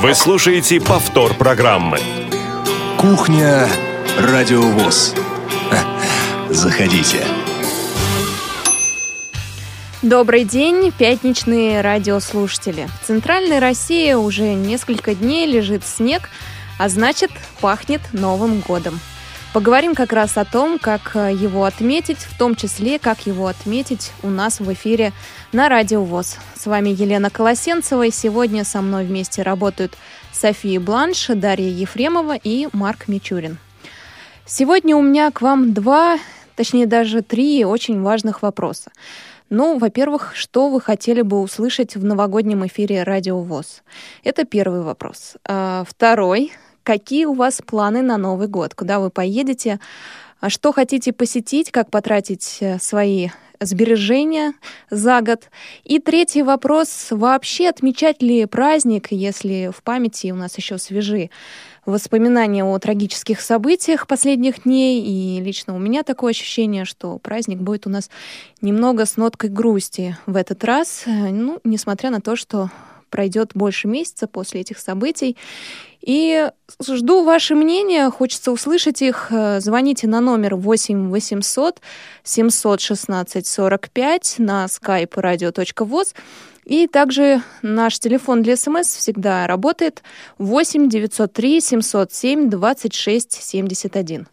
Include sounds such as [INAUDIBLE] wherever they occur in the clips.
Вы слушаете повтор программы. Кухня Радиовоз. Заходите. Добрый день, пятничные радиослушатели. В центральной России уже несколько дней лежит снег, а значит пахнет Новым годом. Поговорим как раз о том, как э, его отметить, в том числе, как его отметить у нас в эфире на Радио ВОЗ. С вами Елена Колосенцева, и сегодня со мной вместе работают София Бланш, Дарья Ефремова и Марк Мичурин. Сегодня у меня к вам два, точнее даже три очень важных вопроса. Ну, во-первых, что вы хотели бы услышать в новогоднем эфире Радио ВОЗ? Это первый вопрос. А второй какие у вас планы на Новый год, куда вы поедете, а что хотите посетить, как потратить э, свои сбережения за год. И третий вопрос, вообще отмечать ли праздник, если в памяти у нас еще свежи воспоминания о трагических событиях последних дней, и лично у меня такое ощущение, что праздник будет у нас немного с ноткой грусти в этот раз, э, ну, несмотря на то, что пройдет больше месяца после этих событий. И жду ваше мнение, хочется услышать их. Э, звоните на номер 8 800 716 45 на skype radio.voz. И также наш телефон для смс всегда работает 8 903 707 26 71.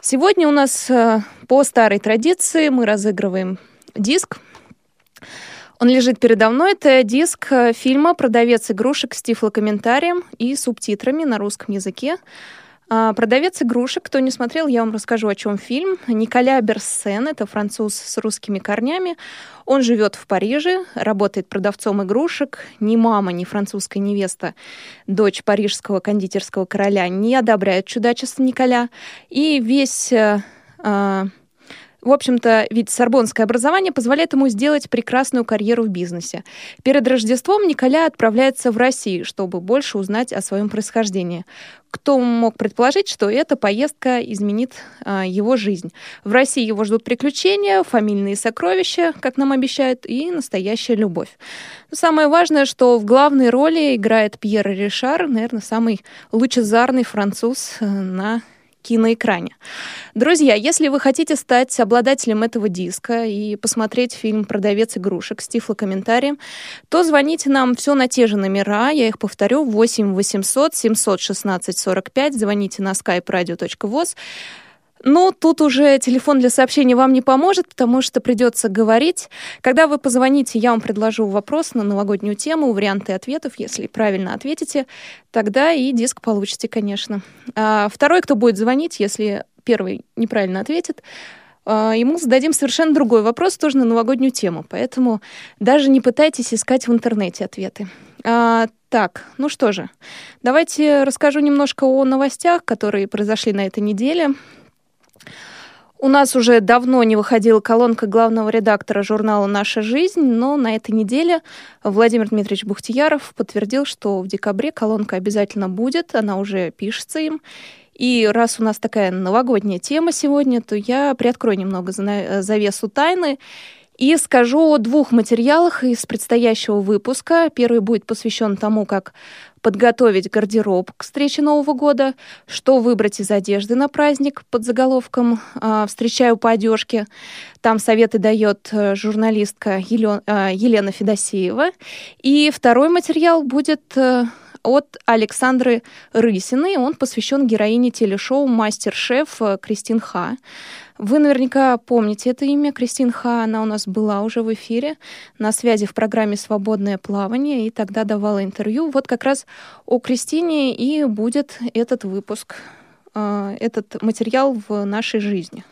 Сегодня у нас э, по старой традиции мы разыгрываем диск он лежит передо мной. Это диск э, фильма «Продавец игрушек» с тифлокомментарием и субтитрами на русском языке. А, «Продавец игрушек». Кто не смотрел, я вам расскажу, о чем фильм. Николя Берсен, это француз с русскими корнями. Он живет в Париже, работает продавцом игрушек. Ни мама, ни французская невеста, дочь парижского кондитерского короля, не одобряют чудачество Николя. И весь э, а, в общем-то, ведь сорбонское образование позволяет ему сделать прекрасную карьеру в бизнесе. Перед Рождеством Николя отправляется в Россию, чтобы больше узнать о своем происхождении. Кто мог предположить, что эта поездка изменит а, его жизнь? В России его ждут приключения, фамильные сокровища, как нам обещают, и настоящая любовь. Но самое важное, что в главной роли играет Пьер Ришар, наверное, самый лучезарный француз э, на киноэкране. Друзья, если вы хотите стать обладателем этого диска и посмотреть фильм «Продавец игрушек» с тифлокомментарием, то звоните нам все на те же номера, я их повторю, 8 800 716 45, звоните на skype radio.voz. Ну, тут уже телефон для сообщений вам не поможет, потому что придется говорить. Когда вы позвоните, я вам предложу вопрос на новогоднюю тему, варианты ответов. Если правильно ответите, тогда и диск получите, конечно. А второй, кто будет звонить, если первый неправильно ответит, а, ему зададим совершенно другой вопрос, тоже на новогоднюю тему. Поэтому даже не пытайтесь искать в интернете ответы. А, так, ну что же, давайте расскажу немножко о новостях, которые произошли на этой неделе. У нас уже давно не выходила колонка главного редактора журнала «Наша жизнь», но на этой неделе Владимир Дмитриевич Бухтияров подтвердил, что в декабре колонка обязательно будет, она уже пишется им. И раз у нас такая новогодняя тема сегодня, то я приоткрою немного завесу тайны и скажу о двух материалах из предстоящего выпуска. Первый будет посвящен тому, как подготовить гардероб к встрече Нового года, что выбрать из одежды на праздник под заголовком а, «Встречаю по одежке». Там советы дает э, журналистка а, Елена Федосеева. И второй материал будет э, от Александры Рысиной. Он посвящен героине телешоу «Мастер-шеф» Кристин Ха. Вы наверняка помните это имя. Кристин Ха, она у нас была уже в эфире на связи в программе «Свободное плавание» и тогда давала интервью. Вот как раз о Кристине и будет этот выпуск, а, этот материал в нашей жизни.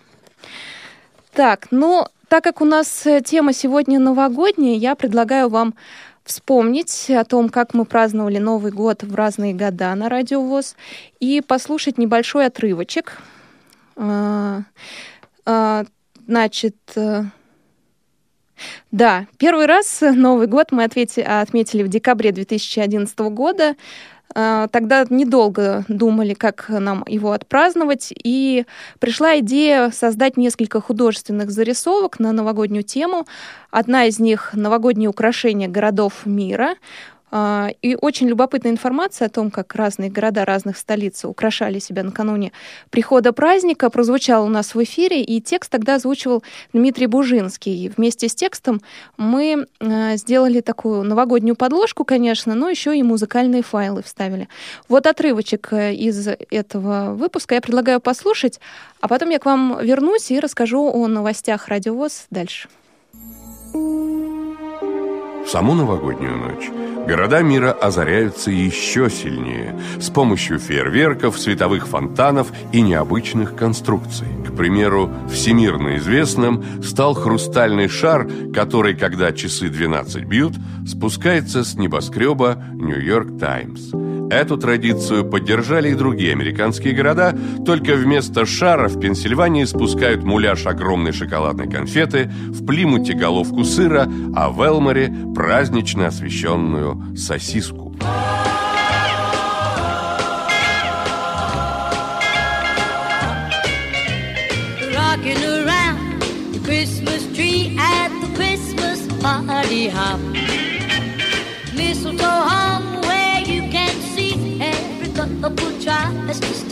Так, ну, так как у нас тема сегодня новогодняя, я предлагаю вам вспомнить о том, как мы праздновали Новый год в разные года на Радио ВОЗ и послушать небольшой отрывочек а, а, значит, э, да, первый раз Новый год мы отметили в декабре 2011 года. А, тогда недолго думали, как нам его отпраздновать, и пришла идея создать несколько художественных зарисовок на новогоднюю тему. Одна из них — новогодние украшения городов мира. А, и очень любопытная информация о том, как разные города разных столиц украшали себя накануне прихода праздника, прозвучала у нас в эфире, и текст тогда озвучивал Дмитрий Бужинский. Вместе с текстом мы а, сделали такую новогоднюю подложку, конечно, но еще и музыкальные файлы вставили. Вот отрывочек э, из этого выпуска я предлагаю послушать, а потом я к вам вернусь и расскажу о новостях Радиовоз дальше. Саму новогоднюю ночь города мира озаряются еще сильнее с помощью фейерверков, световых фонтанов и необычных конструкций. К примеру, всемирно известным стал хрустальный шар, который, когда часы 12 бьют, спускается с небоскреба «Нью-Йорк Таймс». Эту традицию поддержали и другие американские города, только вместо шара в Пенсильвании спускают муляж огромной шоколадной конфеты, в Плимуте головку сыра, а в Элморе празднично освещенную сосиску. party hop. Mistletoe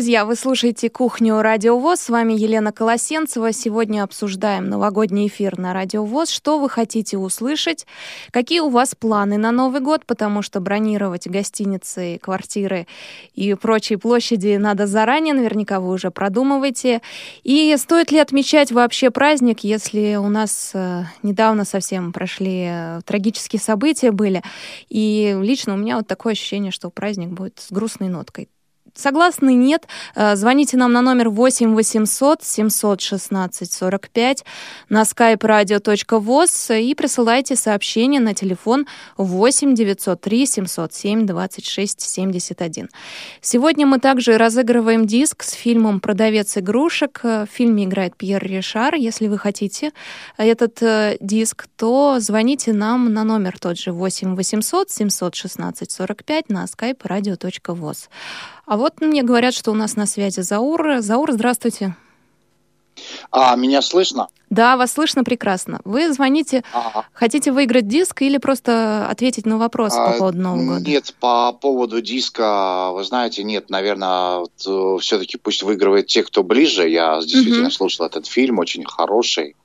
Друзья, вы слушаете «Кухню Радио ВОЗ». С вами Елена Колосенцева. Сегодня обсуждаем новогодний эфир на Радио ВОЗ. Что вы хотите услышать? Какие у вас планы на Новый год? Потому что бронировать гостиницы, квартиры и прочие площади надо заранее. Наверняка вы уже продумываете. И стоит ли отмечать вообще праздник, если у нас э, недавно совсем прошли э, трагические события были? И лично у меня вот такое ощущение, что праздник будет с грустной ноткой. Согласны, нет? Э, звоните нам на номер 8 800 716 45 на skype radio.voz и присылайте сообщение на телефон 8 903 707 26 71. Сегодня мы также разыгрываем диск с фильмом «Продавец игрушек». В фильме играет Пьер Ришар. Если вы хотите этот э, диск, то звоните нам на номер тот же 8 800 716 45 на skype radio.voz. А вот мне говорят, что у нас на связи Заур. Заур, здравствуйте. А, меня слышно? Да, вас слышно прекрасно. Вы звоните, ага. хотите выиграть диск или просто ответить на вопрос а, по поводу Нового года? Нет, по поводу диска, вы знаете, нет, наверное, вот, э, все-таки пусть выигрывает те, кто ближе. Я действительно угу. слушал этот фильм, очень хороший,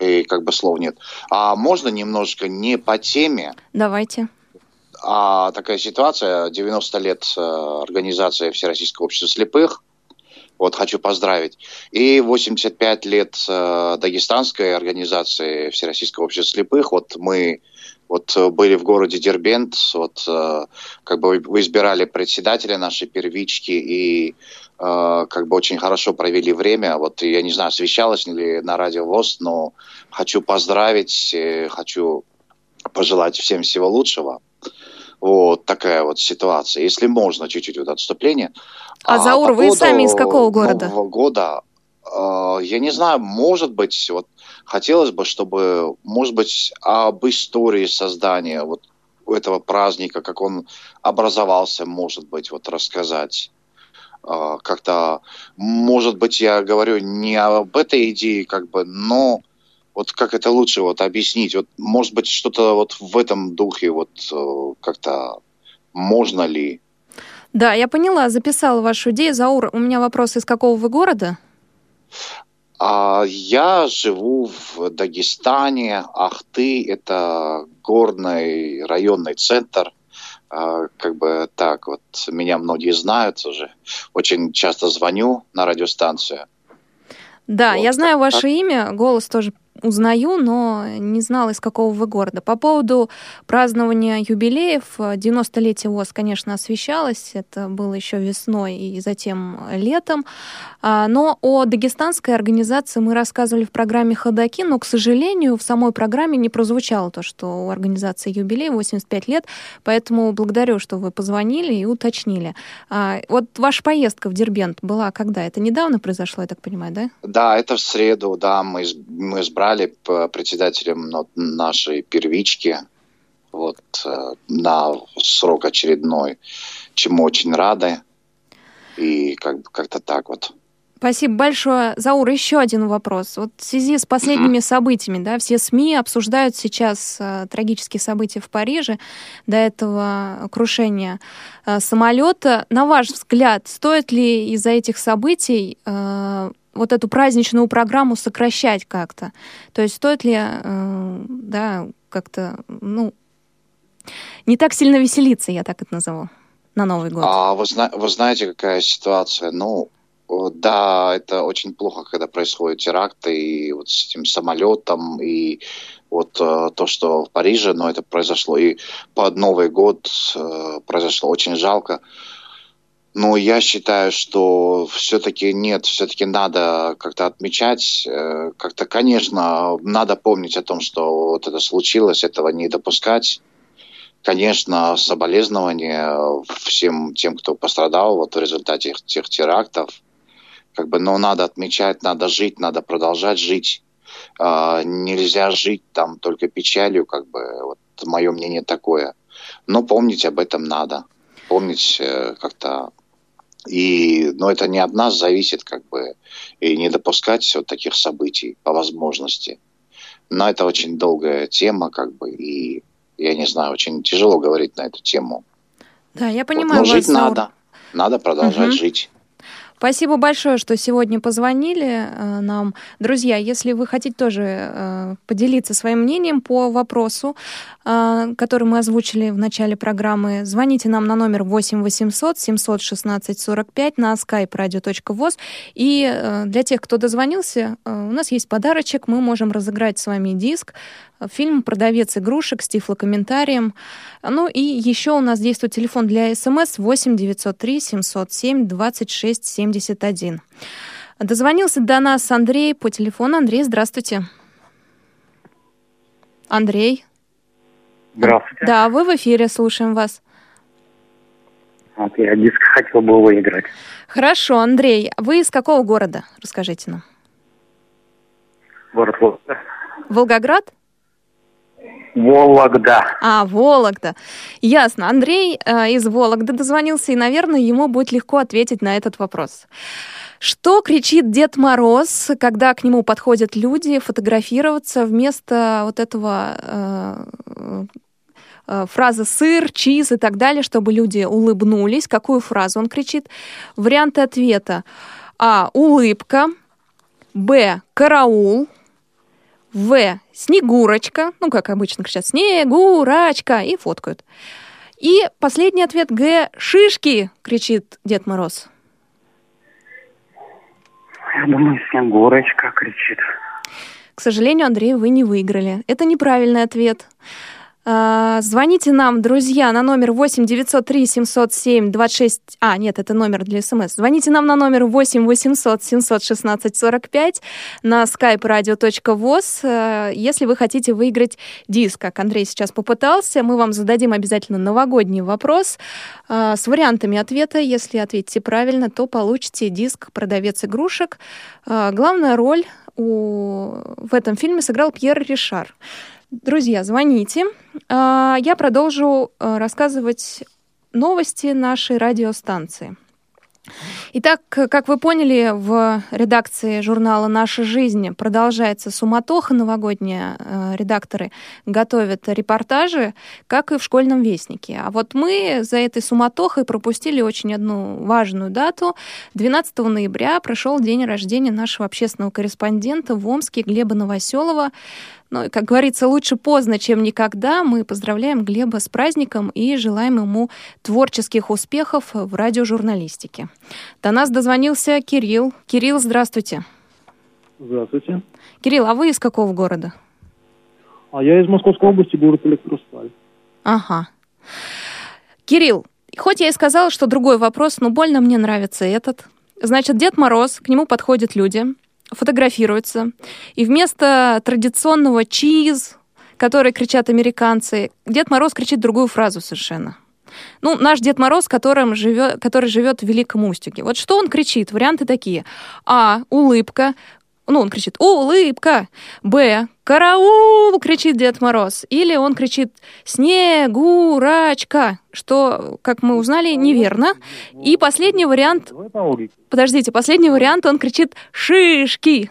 и как бы слов нет. А можно немножко не по теме? Давайте а такая ситуация, 90 лет э, организации Всероссийского общества слепых, вот хочу поздравить, и 85 лет э, дагестанской организации Всероссийского общества слепых, вот мы вот были в городе Дербент, вот э, как бы вы избирали председателя нашей первички и как бы очень хорошо провели время. Вот я не знаю, освещалось ли на радио ВОЗ, но хочу поздравить, хочу пожелать всем всего лучшего. Вот такая вот ситуация. Если можно, чуть-чуть вот отступление. А, а Заур, вы сами из какого города? Нового года, э, я не знаю, может быть, вот хотелось бы, чтобы, может быть, об истории создания вот этого праздника, как он образовался, может быть, вот рассказать. Э, как-то, может быть, я говорю не об этой идее, как бы, но вот как это лучше вот объяснить? Вот, может быть, что-то вот в этом духе вот э, как-то можно ли? Да, я поняла, записала вашу идею. Заур, у меня вопрос, из какого вы города? А, я живу в Дагестане, Ахты, это горный районный центр. А, как бы так вот, меня многие знают уже. Очень часто звоню на радиостанцию. Да, вот. я знаю ваше имя, голос тоже узнаю, но не знала, из какого вы города. По поводу празднования юбилеев, 90-летие ВОЗ, конечно, освещалось, это было еще весной и затем летом, а, но о дагестанской организации мы рассказывали в программе «Ходоки», но, к сожалению, в самой программе не прозвучало то, что у организации юбилей 85 лет, поэтому благодарю, что вы позвонили и уточнили. А, вот ваша поездка в Дербент была когда? Это недавно произошло, я так понимаю, да? Да, это в среду, да, мы, мы с избрали председателем нашей первички вот, э, на срок очередной, чему очень рады. И как, как-то так вот. Спасибо большое. Заур, еще один вопрос. Вот в связи с последними событиями, да, все СМИ обсуждают сейчас э, трагические события в Париже, до этого крушения э, самолета. На ваш взгляд, стоит ли из-за этих событий э, вот эту праздничную программу сокращать как-то? То есть стоит ли, э, да, как-то, ну, не так сильно веселиться, я так это назову, на Новый год? А вы, вы знаете, какая ситуация? Ну, да, это очень плохо, когда происходят теракты, и вот с этим самолетом, и вот э, то, что в Париже, но это произошло и под Новый год э, произошло очень жалко. Но я считаю, что все-таки нет, все-таки надо как-то отмечать, э, как-то, конечно, надо помнить о том, что вот это случилось, этого не допускать. Конечно, соболезнования всем тем, кто пострадал вот в результате этих, тех терактов. Как бы, но надо отмечать, надо жить, надо продолжать жить. А, нельзя жить там только печалью, как бы, вот мое мнение такое. Но помнить об этом надо. Помнить э, как-то и, но это не от нас зависит, как бы, и не допускать вот таких событий по возможности. Но это очень долгая тема, как бы, и я не знаю, очень тяжело говорить на эту тему. Да, я понимаю. Вот, но жить вас, надо, надо продолжать угу. жить. Спасибо большое, что сегодня позвонили э, нам. Друзья, если вы хотите тоже э, поделиться своим мнением по вопросу, э, который мы озвучили в начале программы, звоните нам на номер 8 800 716 45 на skype radio.voz. И для тех, кто дозвонился, у нас есть подарочек. Мы можем разыграть с вами диск Фильм «Продавец игрушек» с тифлокомментарием. Ну и еще у нас действует телефон для СМС 8 903 707 26 71. Дозвонился до нас Андрей по телефону. Андрей, здравствуйте. Андрей. Здравствуйте. Да, вы в эфире, слушаем вас. Вот я диск хотел бы выиграть. Хорошо, Андрей. Вы из какого города? Расскажите нам. Город Волгоград. Волгоград? Вологда. А, Вологда. Ясно. Андрей э, из Вологды дозвонился, и, наверное, ему будет легко ответить на этот вопрос. Что кричит Дед Мороз, когда к нему подходят люди фотографироваться вместо вот этого э, э, фразы сыр, чиз и так далее, чтобы люди улыбнулись? Какую фразу он кричит? Варианты ответа. А. Улыбка. Б. Караул. В. Снегурочка. Ну, как обычно кричат, Снегурочка. И фоткают. И последний ответ Г. Шишки, кричит Дед Мороз. Я думаю, Снегурочка кричит. К сожалению, Андрей, вы не выиграли. Это неправильный ответ. А, звоните нам, друзья, на номер 8 903 707 26... А, нет, это номер для смс. Звоните нам на номер 8 800 716 45 на skype radio.voz, э, если вы хотите выиграть диск, как Андрей сейчас попытался. Мы вам зададим обязательно новогодний вопрос э, с вариантами ответа. Если ответите правильно, то получите диск «Продавец игрушек». Э, главная роль у... в этом фильме сыграл Пьер Ришар. Друзья, звоните. А, я продолжу э, рассказывать новости нашей радиостанции. Итак, как вы поняли, в редакции журнала «Наша жизнь» продолжается суматоха новогодняя. Э, редакторы готовят репортажи, как и в «Школьном вестнике». А вот мы за этой суматохой пропустили очень одну важную дату. 12 ноября прошел день рождения нашего общественного корреспондента в Омске Глеба Новоселова. Ну, как говорится, лучше поздно, чем никогда. Мы поздравляем Глеба с праздником и желаем ему творческих успехов в радиожурналистике. До нас дозвонился Кирилл. Кирилл, здравствуйте. Здравствуйте. Кирилл, а вы из какого города? А я из Московской области, город Электросталь. Ага. Кирилл, хоть я и сказала, что другой вопрос, но больно мне нравится этот. Значит, Дед Мороз, к нему подходят люди, фотографируются. И вместо традиционного «чиз», который кричат американцы, Дед Мороз кричит другую фразу совершенно. Ну, наш Дед Мороз, которым живет, который живет в Великом Устюге. Вот что он кричит? Варианты такие. А. Улыбка. Ну, он кричит «Улыбка!» Б. «Караул!» кричит Дед Мороз. Или он кричит «Снегурачка!» Что, как мы узнали, неверно. И последний вариант... Подождите, последний вариант, он кричит «Шишки!»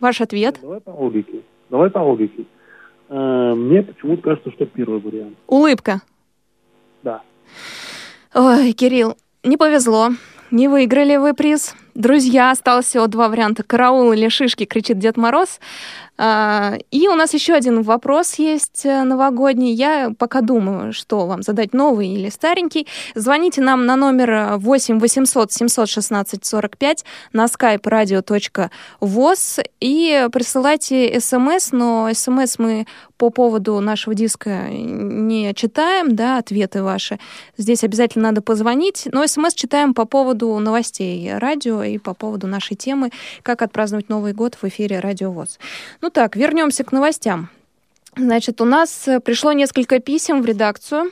Ваш ответ? Давай по логике. Давай по логике. Э, мне почему-то кажется, что первый вариант. Улыбка. Да. Ой, Кирилл, не повезло. Не выиграли вы приз. Друзья, осталось всего два варианта. Караул или шишки, кричит Дед Мороз. А, и у нас еще один вопрос есть э, новогодний. Я пока думаю, что вам задать, новый или старенький. Звоните нам на номер 8 800 716 45 на skype radio.voz и присылайте смс, но смс мы по поводу нашего диска не читаем, да, ответы ваши. Здесь обязательно надо позвонить, но смс читаем по поводу новостей радио и по поводу нашей темы «Как отпраздновать Новый год» в эфире Радио ВОЗ. Ну так, вернемся к новостям. Значит, у нас э, пришло несколько писем в редакцию.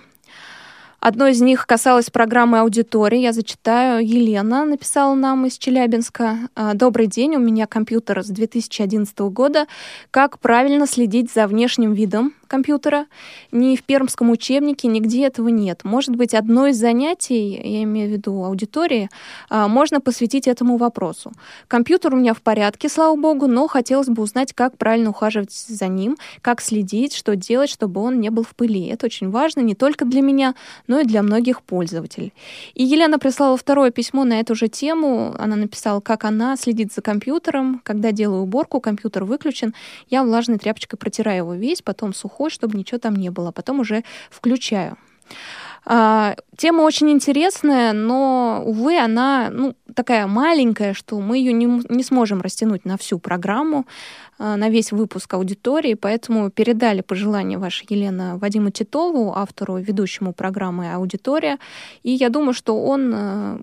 Одно из них касалось программы аудитории. Я зачитаю. Елена написала нам из Челябинска. «А, Добрый день, у меня компьютер с 2011 года. Как правильно следить за внешним видом компьютера. Ни в пермском учебнике нигде этого нет. Может быть, одно из занятий, я имею в виду аудитории, а, можно посвятить этому вопросу. Компьютер у меня в порядке, слава богу, но хотелось бы узнать, как правильно ухаживать за ним, как следить, что делать, чтобы он не был в пыли. Это очень важно не только для меня, но и для многих пользователей. И Елена прислала второе письмо на эту же тему. Она написала, как она следит за компьютером. Когда делаю уборку, компьютер выключен, я влажной тряпочкой протираю его весь, потом сухой глухой, чтобы ничего там не было. Потом уже включаю. А, тема очень интересная, но, увы, она ну, такая маленькая, что мы ее не, не сможем растянуть на всю программу. Э, на весь выпуск аудитории, поэтому передали пожелание вашей Елена Вадиму Титову, автору, ведущему программы «Аудитория». И я думаю, что он э,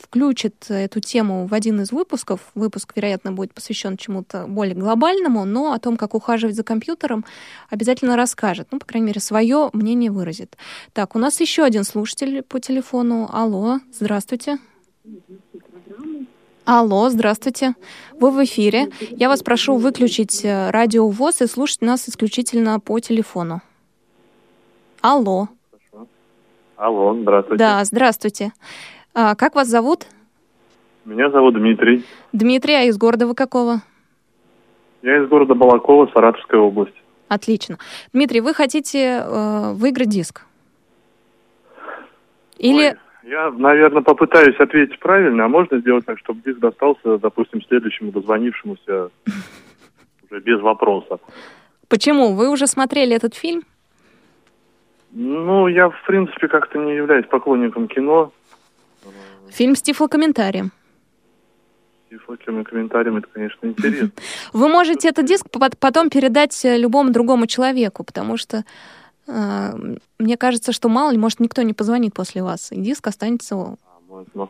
включит эту тему в один из выпусков. Выпуск, вероятно, будет посвящен чему-то более глобальному, но о том, как ухаживать за компьютером, обязательно расскажет. Ну, по крайней мере, свое мнение выразит. Так, у нас еще один слушатель по телефону. Алло, здравствуйте. Алло, здравствуйте. Вы в эфире. Я вас прошу выключить э, радио ВОЗ и слушать нас исключительно по телефону. Алло. Алло, здравствуйте. Да, здравствуйте. А, как вас зовут? Меня зовут Дмитрий. Дмитрий, а из города вы какого? Я из города Балакова, Саратовская область. Отлично. Дмитрий, вы хотите э, выиграть диск? Или... Ой. Я, наверное, попытаюсь ответить правильно, а можно сделать так, чтобы диск достался, допустим, следующему дозвонившемуся уже без вопроса. Почему? Вы уже смотрели этот фильм? Ну, я, в принципе, как-то не являюсь поклонником кино. Фильм с тифлокомментарием. С тифлокомментарием, это, конечно, интересно. Вы можете этот диск потом передать любому другому человеку, потому что мне кажется, что мало ли, может, никто не позвонит после вас, и диск останется... А, можно.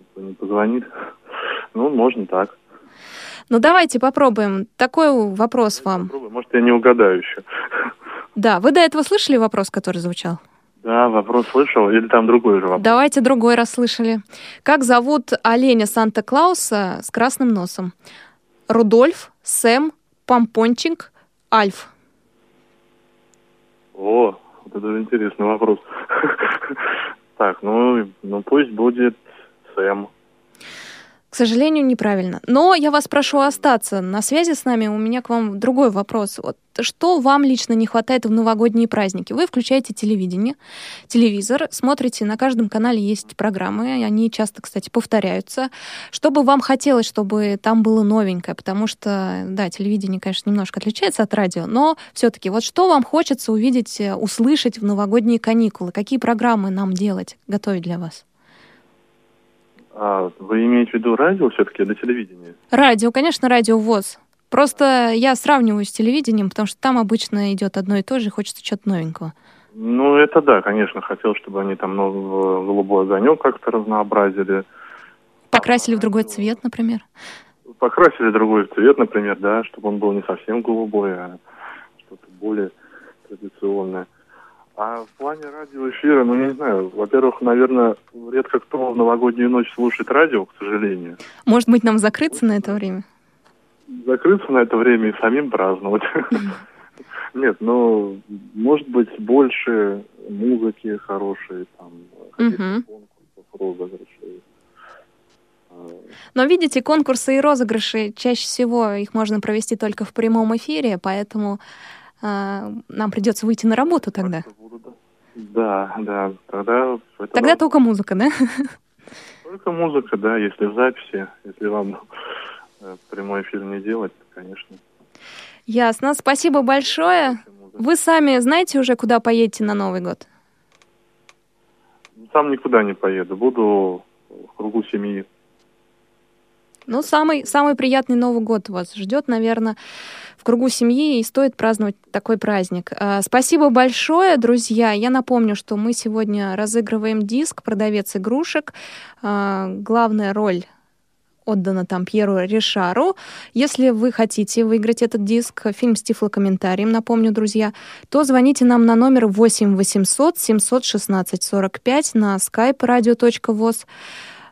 Никто не позвонит. Ну, можно так. Ну, давайте попробуем. Такой вопрос вам. Попробуем. Может, я не угадаю еще. Да, вы до этого слышали вопрос, который звучал? Да, вопрос слышал, или там другой же вопрос? Давайте другой раз слышали. Как зовут оленя Санта-Клауса с красным носом? Рудольф, Сэм, Помпончик, Альф. О, вот это интересный вопрос. [LAUGHS] Так, ну, ну пусть будет Сэм. К сожалению, неправильно. Но я вас прошу остаться на связи с нами. У меня к вам другой вопрос. Вот что вам лично не хватает в новогодние праздники? Вы включаете телевидение, телевизор, смотрите, на каждом канале есть программы, они часто, кстати, повторяются. Что бы вам хотелось, чтобы там было новенькое? Потому что, да, телевидение, конечно, немножко отличается от радио, но все-таки вот что вам хочется увидеть, э, услышать в новогодние каникулы? Какие программы нам делать, готовить для вас? А вы имеете в виду радио все-таки или телевидение? Радио, конечно, радио ВОЗ. Просто я сравниваю с телевидением, потому что там обычно идет одно и то же, и хочется чего-то новенького. Ну, это да, конечно, хотел, чтобы они там ну, голубой огонек как-то разнообразили. Покрасили в другой цвет, например? Покрасили другой цвет, например, да, чтобы он был не совсем голубой, а что-то более традиционное. А в плане радиоэфира, ну, не знаю, во-первых, наверное, редко кто в новогоднюю ночь слушает радио, к сожалению. Может быть, нам закрыться на это время? Закрыться на это время и самим праздновать. Нет, ну, может быть, больше музыки хорошей, там, конкурсов, розыгрышей. Но видите, конкурсы и розыгрыши чаще всего их можно провести только в прямом эфире, поэтому нам придется выйти на работу тогда. Да, да, тогда... Тогда только музыка, да? [LAUGHS] Только музыка, да, если в записи, если вам э, прямой эфир не делать, конечно. Ясно, спасибо большое. Вы сами знаете уже, куда поедете на Новый год? Сам никуда не поеду, буду в кругу семьи. Ну, самый, самый приятный Новый год вас ждет, наверное, в кругу семьи, и стоит праздновать такой праздник. А, спасибо большое, друзья. Я напомню, что мы сегодня разыгрываем диск «Продавец игрушек». А, главная роль отдана там Пьеру Ришару. Если вы хотите выиграть этот диск, фильм с тифлокомментарием, напомню, друзья, то звоните нам на номер 8 800 716 45 на skype radio.voz.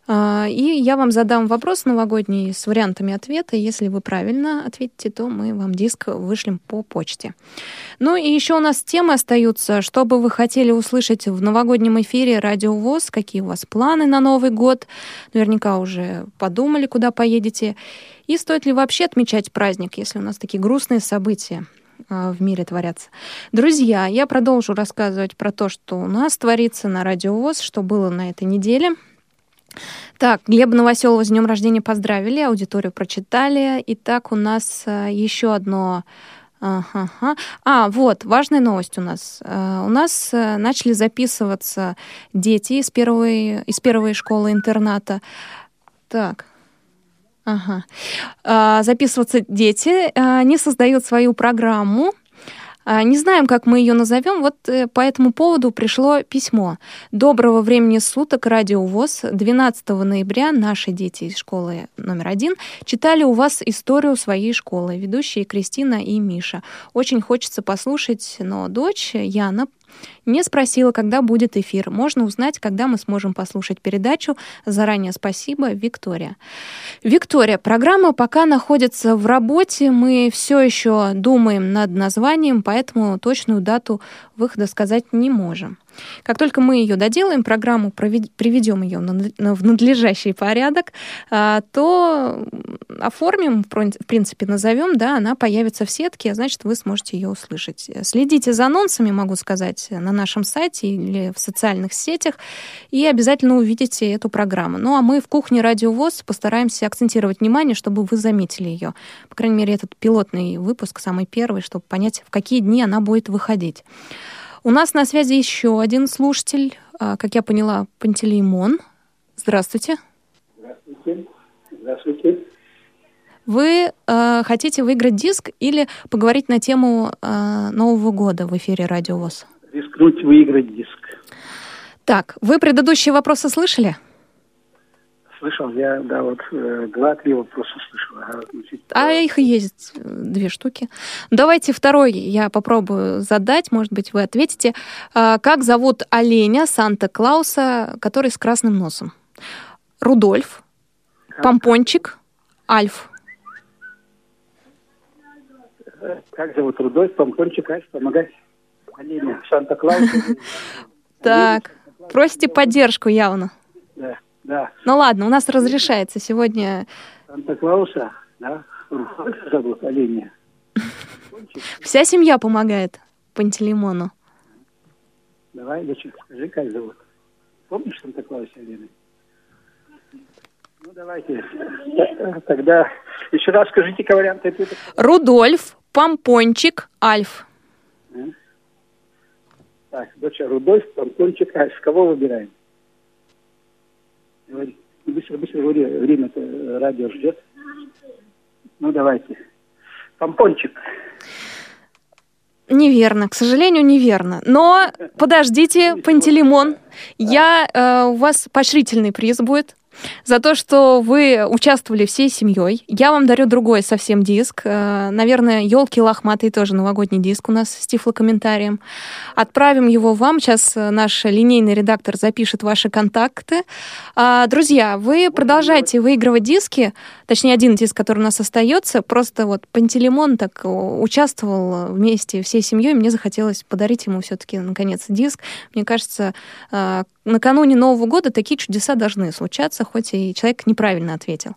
А, и я вам задам вопрос новогодний с вариантами ответа. Если вы правильно ответите, то мы вам диск вышлем по почте. Ну и еще у нас темы остаются. Что бы вы хотели услышать в новогоднем эфире Радио ВОЗ? Какие у вас планы на Новый год? Наверняка уже подумали, куда поедете. И стоит ли вообще отмечать праздник, если у нас такие грустные события? А, в мире творятся. Друзья, я продолжу рассказывать про то, что у нас творится на Радио ВОЗ, что было на этой неделе. Так, Глеба Новоселова с днем рождения поздравили, аудиторию прочитали. Итак, у нас э, еще одно Ага. А, вот, важная новость у нас. Uh, у нас uh, начали записываться дети из первой, из первой школы-интерната. Так. Ага. Uh, записываться дети. Они создают свою программу а, не знаем, как мы ее назовем, вот э, по этому поводу пришло письмо. Доброго времени суток, Радио ВОЗ. 12 ноября наши дети из школы номер один читали у вас историю своей школы, ведущие Кристина и Миша. Очень хочется послушать, но дочь Яна не спросила, когда будет эфир. Можно узнать, когда мы сможем послушать передачу. Заранее спасибо, Виктория. Виктория, программа пока находится в работе. Мы все еще думаем над названием, поэтому точную дату выхода сказать не можем. Как только мы ее доделаем, программу приведем ее в надлежащий порядок, а, то оформим, в принципе, назовем, да, она появится в сетке, а значит, вы сможете ее услышать. Следите за анонсами, могу сказать, на нашем сайте или в социальных сетях, и обязательно увидите эту программу. Ну, а мы в кухне Радио ВОЗ постараемся акцентировать внимание, чтобы вы заметили ее. По крайней мере, этот пилотный выпуск, самый первый, чтобы понять, в какие дни она будет выходить. У нас на связи еще один слушатель, а, как я поняла, Пантелеймон. Здравствуйте. Здравствуйте. Здравствуйте. вы э, хотите выиграть диск или поговорить на тему э, Нового года в эфире Радио ВОЗ? Рискнуть выиграть диск. Так, вы предыдущие вопросы слышали? Слышал, я, да, вот э, два-три вопроса слышал. А, значит, А их и есть э, две штуки. Давайте второй я попробую задать, может быть, вы ответите. А, Как зовут оленя Санта-Клауса, который с красным носом? Рудольф, Помпончик, Альф. э, как зовут Рудольф, Помпончик, Альф, помогать? Санта-Клаус. [LAUGHS] Так, просите поддержку явно. Да, да, Ну ладно, у нас разрешается сегодня Санта-Клауса, да, зовут оленя. [LAUGHS] вся семья помогает Пантелеймону. Давай, дочек, скажи, как зовут. Помнишь Санта-Клауса оленя? Ну, давайте. Тогда еще раз скажите варианты. Рудольф, Помпончик, Альф. Так, доча Рудольф, Антончик, а с кого выбираем? Быстро, быстро говори, время-то радио ждет. Ну, давайте. Помпончик. Неверно, к сожалению, неверно. Но подождите, Пантелеймон, я э, у вас поощрительный приз будет за то, что вы участвовали всей семьей. Я вам дарю другой совсем диск. Э, наверное, елки лохматые тоже новогодний диск у нас с тифлокомментарием. Отправим его вам. Сейчас э, наш линейный редактор запишет ваши контакты. А, друзья, вы продолжайте выигрывать диски, точнее, один диск, который у нас остается. Просто вот Пантелеймон так о, участвовал вместе всей семьей. Мне захотелось подарить ему все-таки, наконец, диск. Мне кажется, а, накануне Нового года такие чудеса должны случаться, хоть и человек неправильно ответил.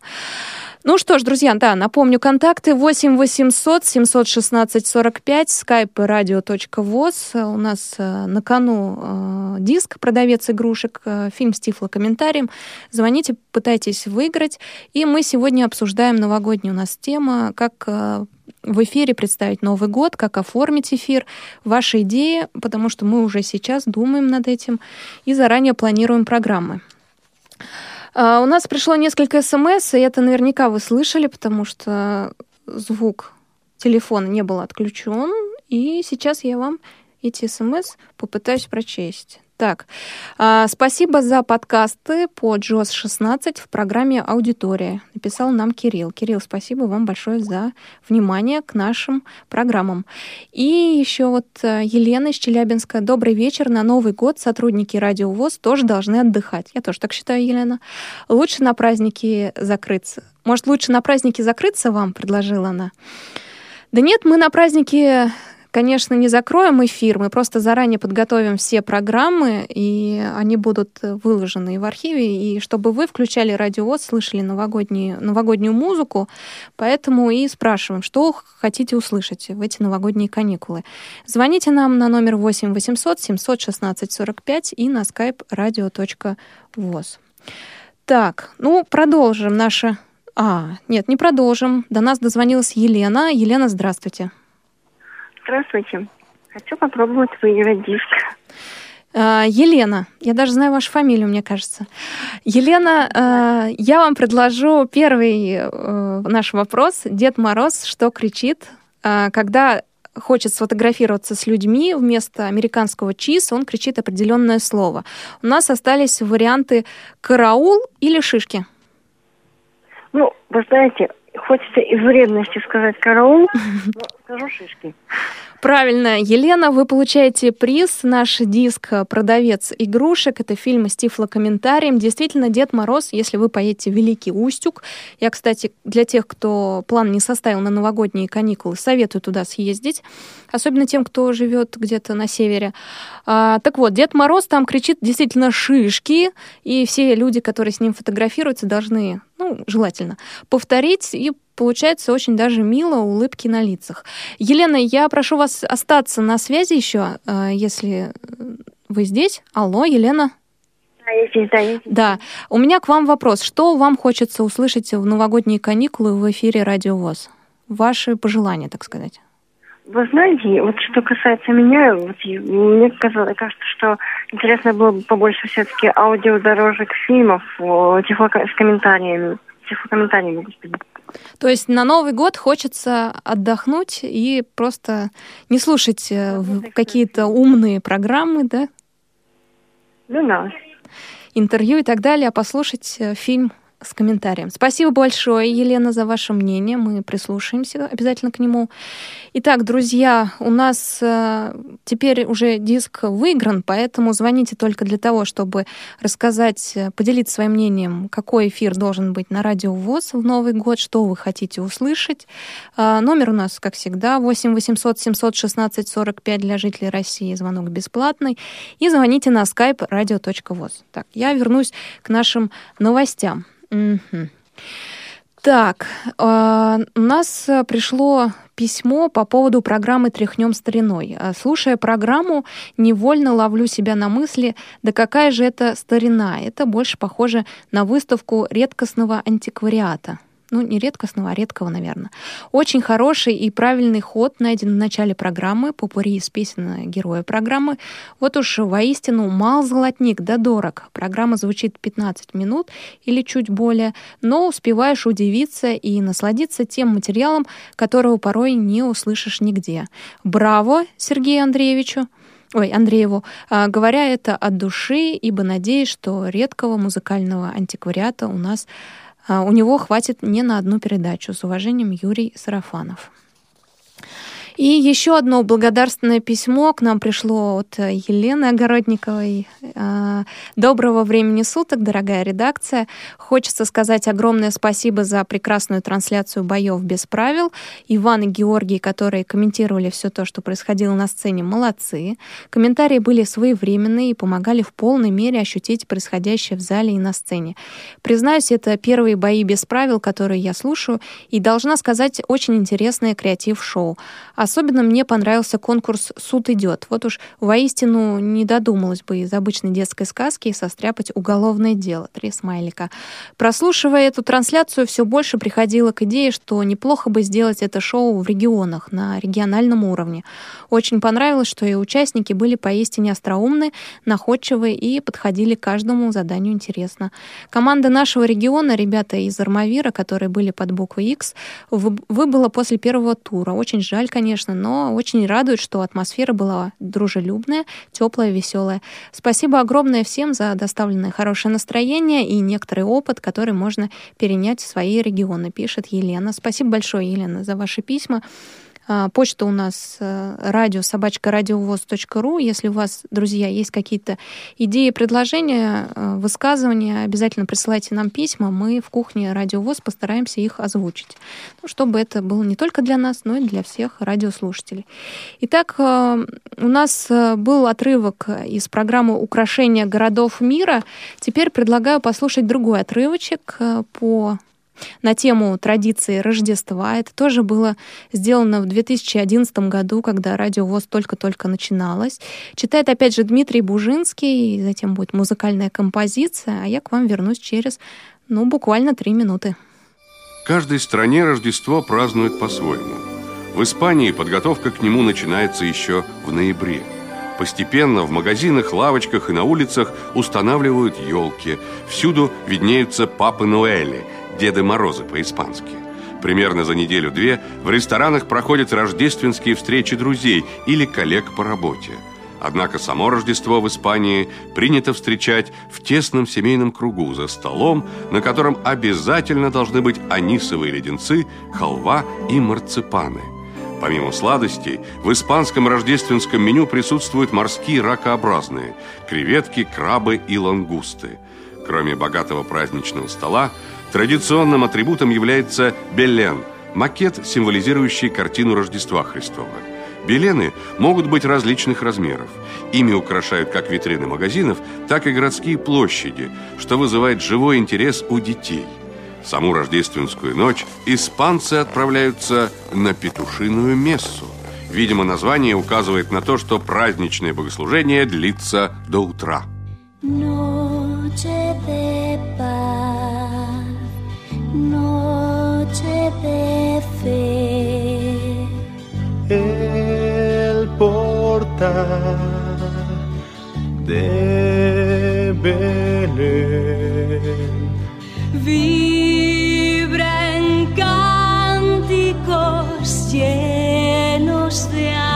Ну что ж, друзья, да, напомню, контакты 8 800 716 45, skype radio.voz. У нас э, на кону э, диск «Продавец игрушек», э, фильм с тифлокомментарием. Звоните, пытайтесь выиграть. И мы сегодня обсуждаем новогоднюю у нас тема, как в эфире представить Новый год, как оформить эфир, ваши идеи, потому что мы уже сейчас думаем над этим и заранее планируем программы. А, У нас пришло несколько смс, и это наверняка вы слышали, потому что звук телефона не был отключен. И сейчас я вам эти смс попытаюсь прочесть. Так, а, спасибо за подкасты по JOS 16 в программе «Аудитория», написал нам Кирилл. Кирилл, спасибо вам большое за внимание к нашим программам. И еще вот э, Елена из Челябинска. Добрый вечер. На Новый год сотрудники Радио ВОЗ тоже должны отдыхать. Я тоже так считаю, Елена. Лучше на праздники закрыться. Может, лучше на праздники закрыться вам, предложила она. Да нет, мы на праздники, конечно, не закроем эфир, мы просто заранее подготовим все программы, и они будут выложены в архиве, и чтобы вы включали радиовоз, слышали новогоднюю, новогоднюю музыку, поэтому и спрашиваем, что хотите услышать в эти новогодние каникулы. Звоните нам на номер 8 800 716 45 и на skype radio.voz. Так, ну, продолжим наше... А, нет, не продолжим. До нас дозвонилась Елена. Елена. Здравствуйте. Хочу попробовать выиграть диск. А, Елена, я даже знаю вашу фамилию, мне кажется. Елена, а, я вам предложу первый э, наш вопрос. Дед Мороз что кричит, а, когда хочет сфотографироваться с людьми вместо американского чиз, он кричит определенное слово. У нас остались варианты караул или шишки. Ну, вы знаете, хочется из вредности сказать караул, [LAUGHS] но скажу шишки. Правильно, Елена, вы получаете приз, наш диск «Продавец игрушек». Это фильм с тифлокомментарием. Действительно, Дед Мороз, если вы поедете в Великий Устюг. Я, кстати, для тех, кто план не составил на новогодние каникулы, советую туда съездить. Особенно тем, кто живет где-то на севере. А, так вот, Дед Мороз там кричит действительно «шишки», и все люди, которые с ним фотографируются, должны, ну, желательно, повторить и получается очень даже мило, улыбки на лицах. Елена, я прошу вас остаться на связи еще, э, если вы здесь. Алло, Елена. Да, я здесь, да, я здесь. Да, у меня к вам вопрос. Что вам хочется услышать в новогодние каникулы в эфире Радио ВОЗ? Ваши пожелания, так сказать. Вы знаете, вот что касается меня, вот мне казалось, кажется, что интересно было бы побольше все-таки аудиодорожек фильмов о, тифлока- с комментариями. Комментарии могу сказать. То есть на Новый год хочется отдохнуть и просто не слушать э, какие-то умные программы, да? Ну да. Интервью и так далее, а послушать э, фильм с комментарием. Спасибо большое, Елена, за ваше мнение. Мы прислушаемся обязательно к нему. Итак, друзья, у нас э, теперь уже диск выигран, поэтому звоните только для того, чтобы рассказать, э, поделиться своим мнением, какой эфир должен быть на радио ВОЗ в Новый год, что вы хотите услышать. Э, номер у нас, как всегда, 8 800 716 45 для жителей России. Звонок бесплатный. И звоните на skype radio.voz. Так, я вернусь к нашим новостям. Угу. Так, э, у нас пришло письмо по поводу программы «Тряхнем стариной». А, слушая программу, невольно ловлю себя на мысли, да какая же это старина. Это больше похоже на выставку редкостного антиквариата ну, не редкостного, а редкого, наверное. Очень хороший и правильный ход найден в начале программы, попури из песен героя программы. Вот уж воистину мал золотник, да дорог. Программа звучит 15 минут или чуть более, но успеваешь удивиться и насладиться тем материалом, которого порой не услышишь нигде. Браво Сергею Андреевичу! ой, Андрееву, а, говоря это от души, ибо надеюсь, что редкого музыкального антиквариата у нас у него хватит не на одну передачу. С уважением, Юрий Сарафанов. И еще одно благодарственное письмо к нам пришло от э, Елены Огородниковой. А, Доброго времени суток, дорогая редакция. Хочется сказать огромное спасибо за прекрасную трансляцию боев без правил. Иван и Георгий, которые комментировали все то, что происходило на сцене, молодцы. Комментарии были своевременные и помогали в полной мере ощутить происходящее в зале и на сцене. Признаюсь, это первые бои без правил, которые я слушаю, и должна сказать, очень интересное креатив-шоу. Особенно мне понравился конкурс «Суд идет». Вот уж воистину не додумалась бы из обычной детской сказки состряпать уголовное дело. Три смайлика. Прослушивая эту трансляцию, все больше приходило к идее, что неплохо бы сделать это шоу в регионах, на региональном уровне. Очень понравилось, что и участники были поистине остроумны, находчивы и подходили к каждому заданию интересно. Команда нашего региона, ребята из Армавира, которые были под буквой X, выбыла после первого тура. Очень жаль, конечно, конечно, но очень радует, что атмосфера была дружелюбная, теплая, веселая. Спасибо огромное всем за доставленное хорошее настроение и некоторый опыт, который можно перенять в свои регионы, пишет Елена. Спасибо большое, Елена, за ваши письма. А, почта у нас э, радио собачка радиовоз.ру. Если у вас, друзья, есть какие-то идеи, предложения, э, высказывания, обязательно присылайте нам письма. Мы в кухне Радиовоз постараемся их озвучить. Ну, чтобы это было не только для нас, но и для всех радиослушателей. Итак, э, у нас был отрывок из программы «Украшения городов мира». Теперь предлагаю послушать другой отрывочек по на тему традиции Рождества. Это тоже было сделано в 2011 году, когда радио ВОЗ только-только начиналось. Читает опять же Дмитрий Бужинский, и затем будет музыкальная композиция, а я к вам вернусь через, ну, буквально три минуты. В каждой стране Рождество празднуют по-своему. В Испании подготовка к нему начинается еще в ноябре. Постепенно в магазинах, лавочках и на улицах устанавливают елки. Всюду виднеются папы Ноэли – Деды Морозы по-испански. Примерно за неделю-две в ресторанах проходят рождественские встречи друзей или коллег по работе. Однако само Рождество в Испании принято встречать в тесном семейном кругу за столом, на котором обязательно должны быть анисовые леденцы, халва и марципаны. Помимо сладостей, в испанском рождественском меню присутствуют морские ракообразные – креветки, крабы и лангусты. Кроме богатого праздничного стола, Традиционным атрибутом является белен – макет, символизирующий картину Рождества Христова. Белены могут быть различных размеров. Ими украшают как витрины магазинов, так и городские площади, что вызывает живой интерес у детей. В саму рождественскую ночь испанцы отправляются на петушиную мессу. Видимо, название указывает на то, что праздничное богослужение длится до утра. Noche. noche de fe. El portal de Belén vibra en cánticos llenos de amor.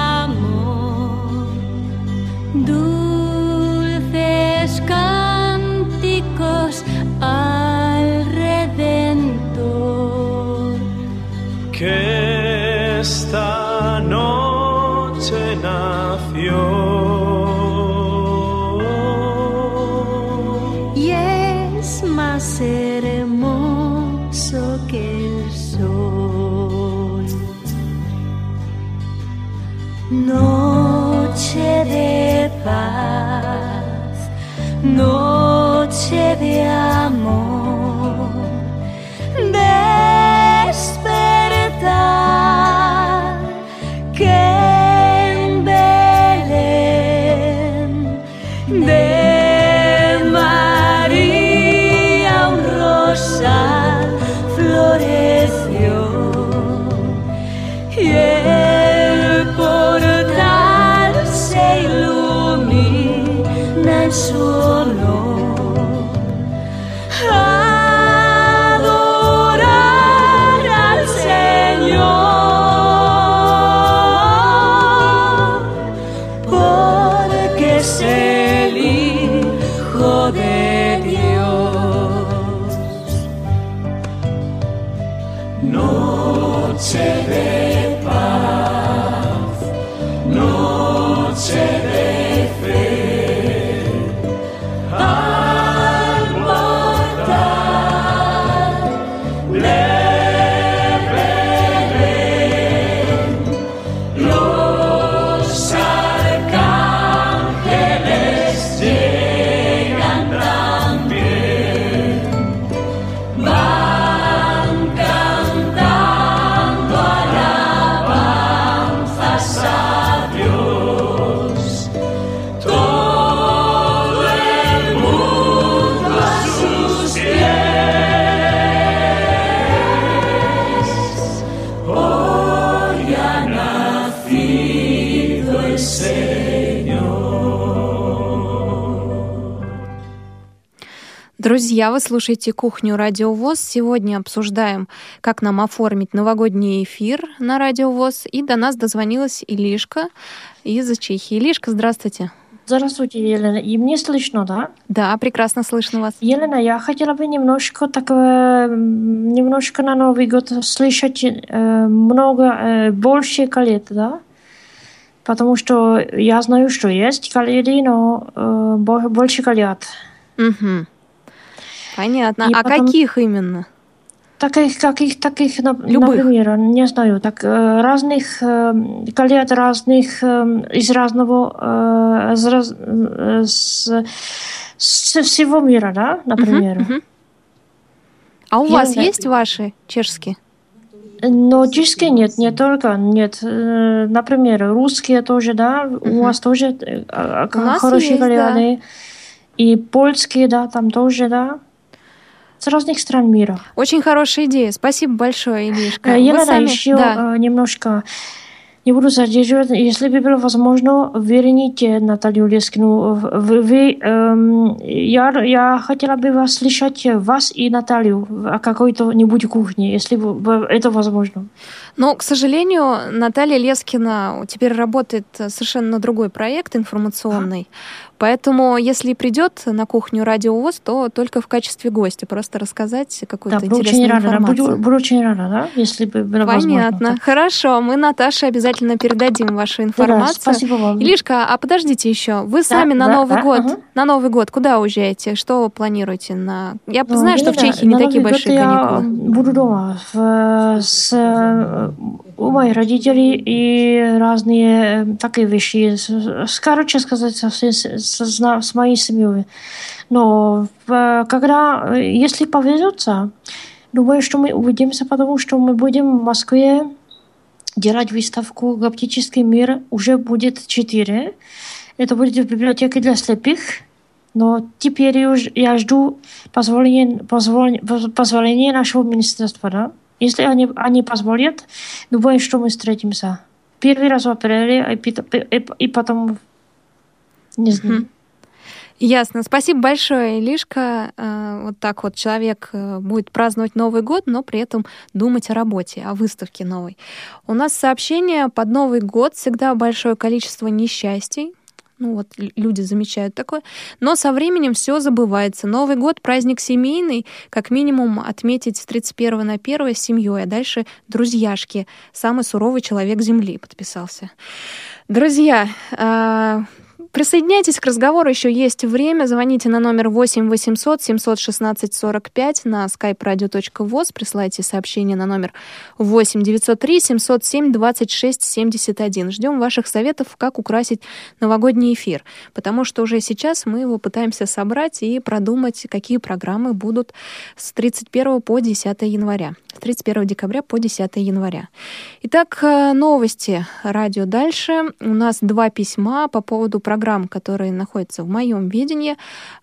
Друзья, вы слушаете «Кухню Радио ВОЗ». Сегодня обсуждаем, как нам оформить новогодний эфир на Радио ВОЗ. И до нас дозвонилась Илишка из Чехии. Илишка, здравствуйте. Здравствуйте, Елена. И мне слышно, да? Да, прекрасно слышно вас. Елена, я хотела бы немножко так, немножко на Новый год слышать э, много, э, больше колет, да? Потому что я знаю, что есть коледы, но э, бо- больше колят. Мгм. Понятно. И а потом- каких именно? Таких, каких, таких, Любых. например, не знаю, так э, разных э, колет разных э, из разного, из раз- с, с всего мира, да, например. Мгм, мгм. А у Я вас знаю. есть ваши чешские? Но чешские нет, не только, нет. Например, русские тоже, да, у вас тоже э, а, У хорошие есть, да. кальяны. И польские, да, там тоже, да. С разных стран мира. Очень хорошая идея. Спасибо большое, Илишка. Э, Вы сами- еще Да. э, немножко не буду задерживать. Если бы было возможно, верните Наталью Лескину. Вы, вы, эм, я, я хотела бы вас слышать, вас и Наталью, о какой-то-нибудь кухне, если бы это возможно. Но, к сожалению, Наталья Лескина теперь работает совершенно на другой проект информационный. Поэтому, если придет на кухню Радио ВОЗ, то только в качестве гостя, просто рассказать какую-то Да, буду очень интересную рада, да, информацию. буду, буду очень рада, да, если бы было Понятно. возможно. Хорошо, мы Наташе обязательно передадим вашу информацию. спасибо вам. Илишка, а подождите еще. Вы сами на да, Новый да, год, ага. на Новый год куда уезжаете? Что вы планируете на? Я Ну, знаю, что в Чехии не на такие Новый большие я каникулы. буду дома в, с, э, у моих родителей и разные э, такие вещи. Короче сказать, с, с- моей семьей. Но в- когда, э, если повезется, думаю, что мы увидимся, потому что мы будем в Москве делать выставку «Галактический мир». Уже будет четыре. Это будет в библиотеке для слепых. Но теперь я жду позволения, позволения, позволения нашего министерства. Да? Если они, они позволят, думаю, что мы встретимся. Первый раз в апреле, и, и- и потом... Не знаю. Ясно. Спасибо большое, Илишка. Э, Вот так вот человек э, будет праздновать Новый год, но при этом думать о работе, о выставке новой. У нас сообщение под Новый год всегда большое количество несчастий. Ну вот люди замечают такое. Но со временем все забывается. Новый год праздник семейный, как минимум отметить с 31 на 1 с семьей, а дальше друзьяшки. Самый суровый человек Земли подписался. Друзья, э, Присоединяйтесь к разговору, еще есть время. Звоните на номер 8 800 716 45 на skype-radio.voz. Присылайте сообщение на номер 8 903 707 26 71. Ждем ваших советов, как украсить новогодний эфир, потому что уже сейчас мы его пытаемся собрать и продумать, какие программы будут с 31 по 10 января. С 31 декабря по 10 января. Итак, э, новости радио дальше. У нас два письма по поводу программ, которые находятся в моем видении.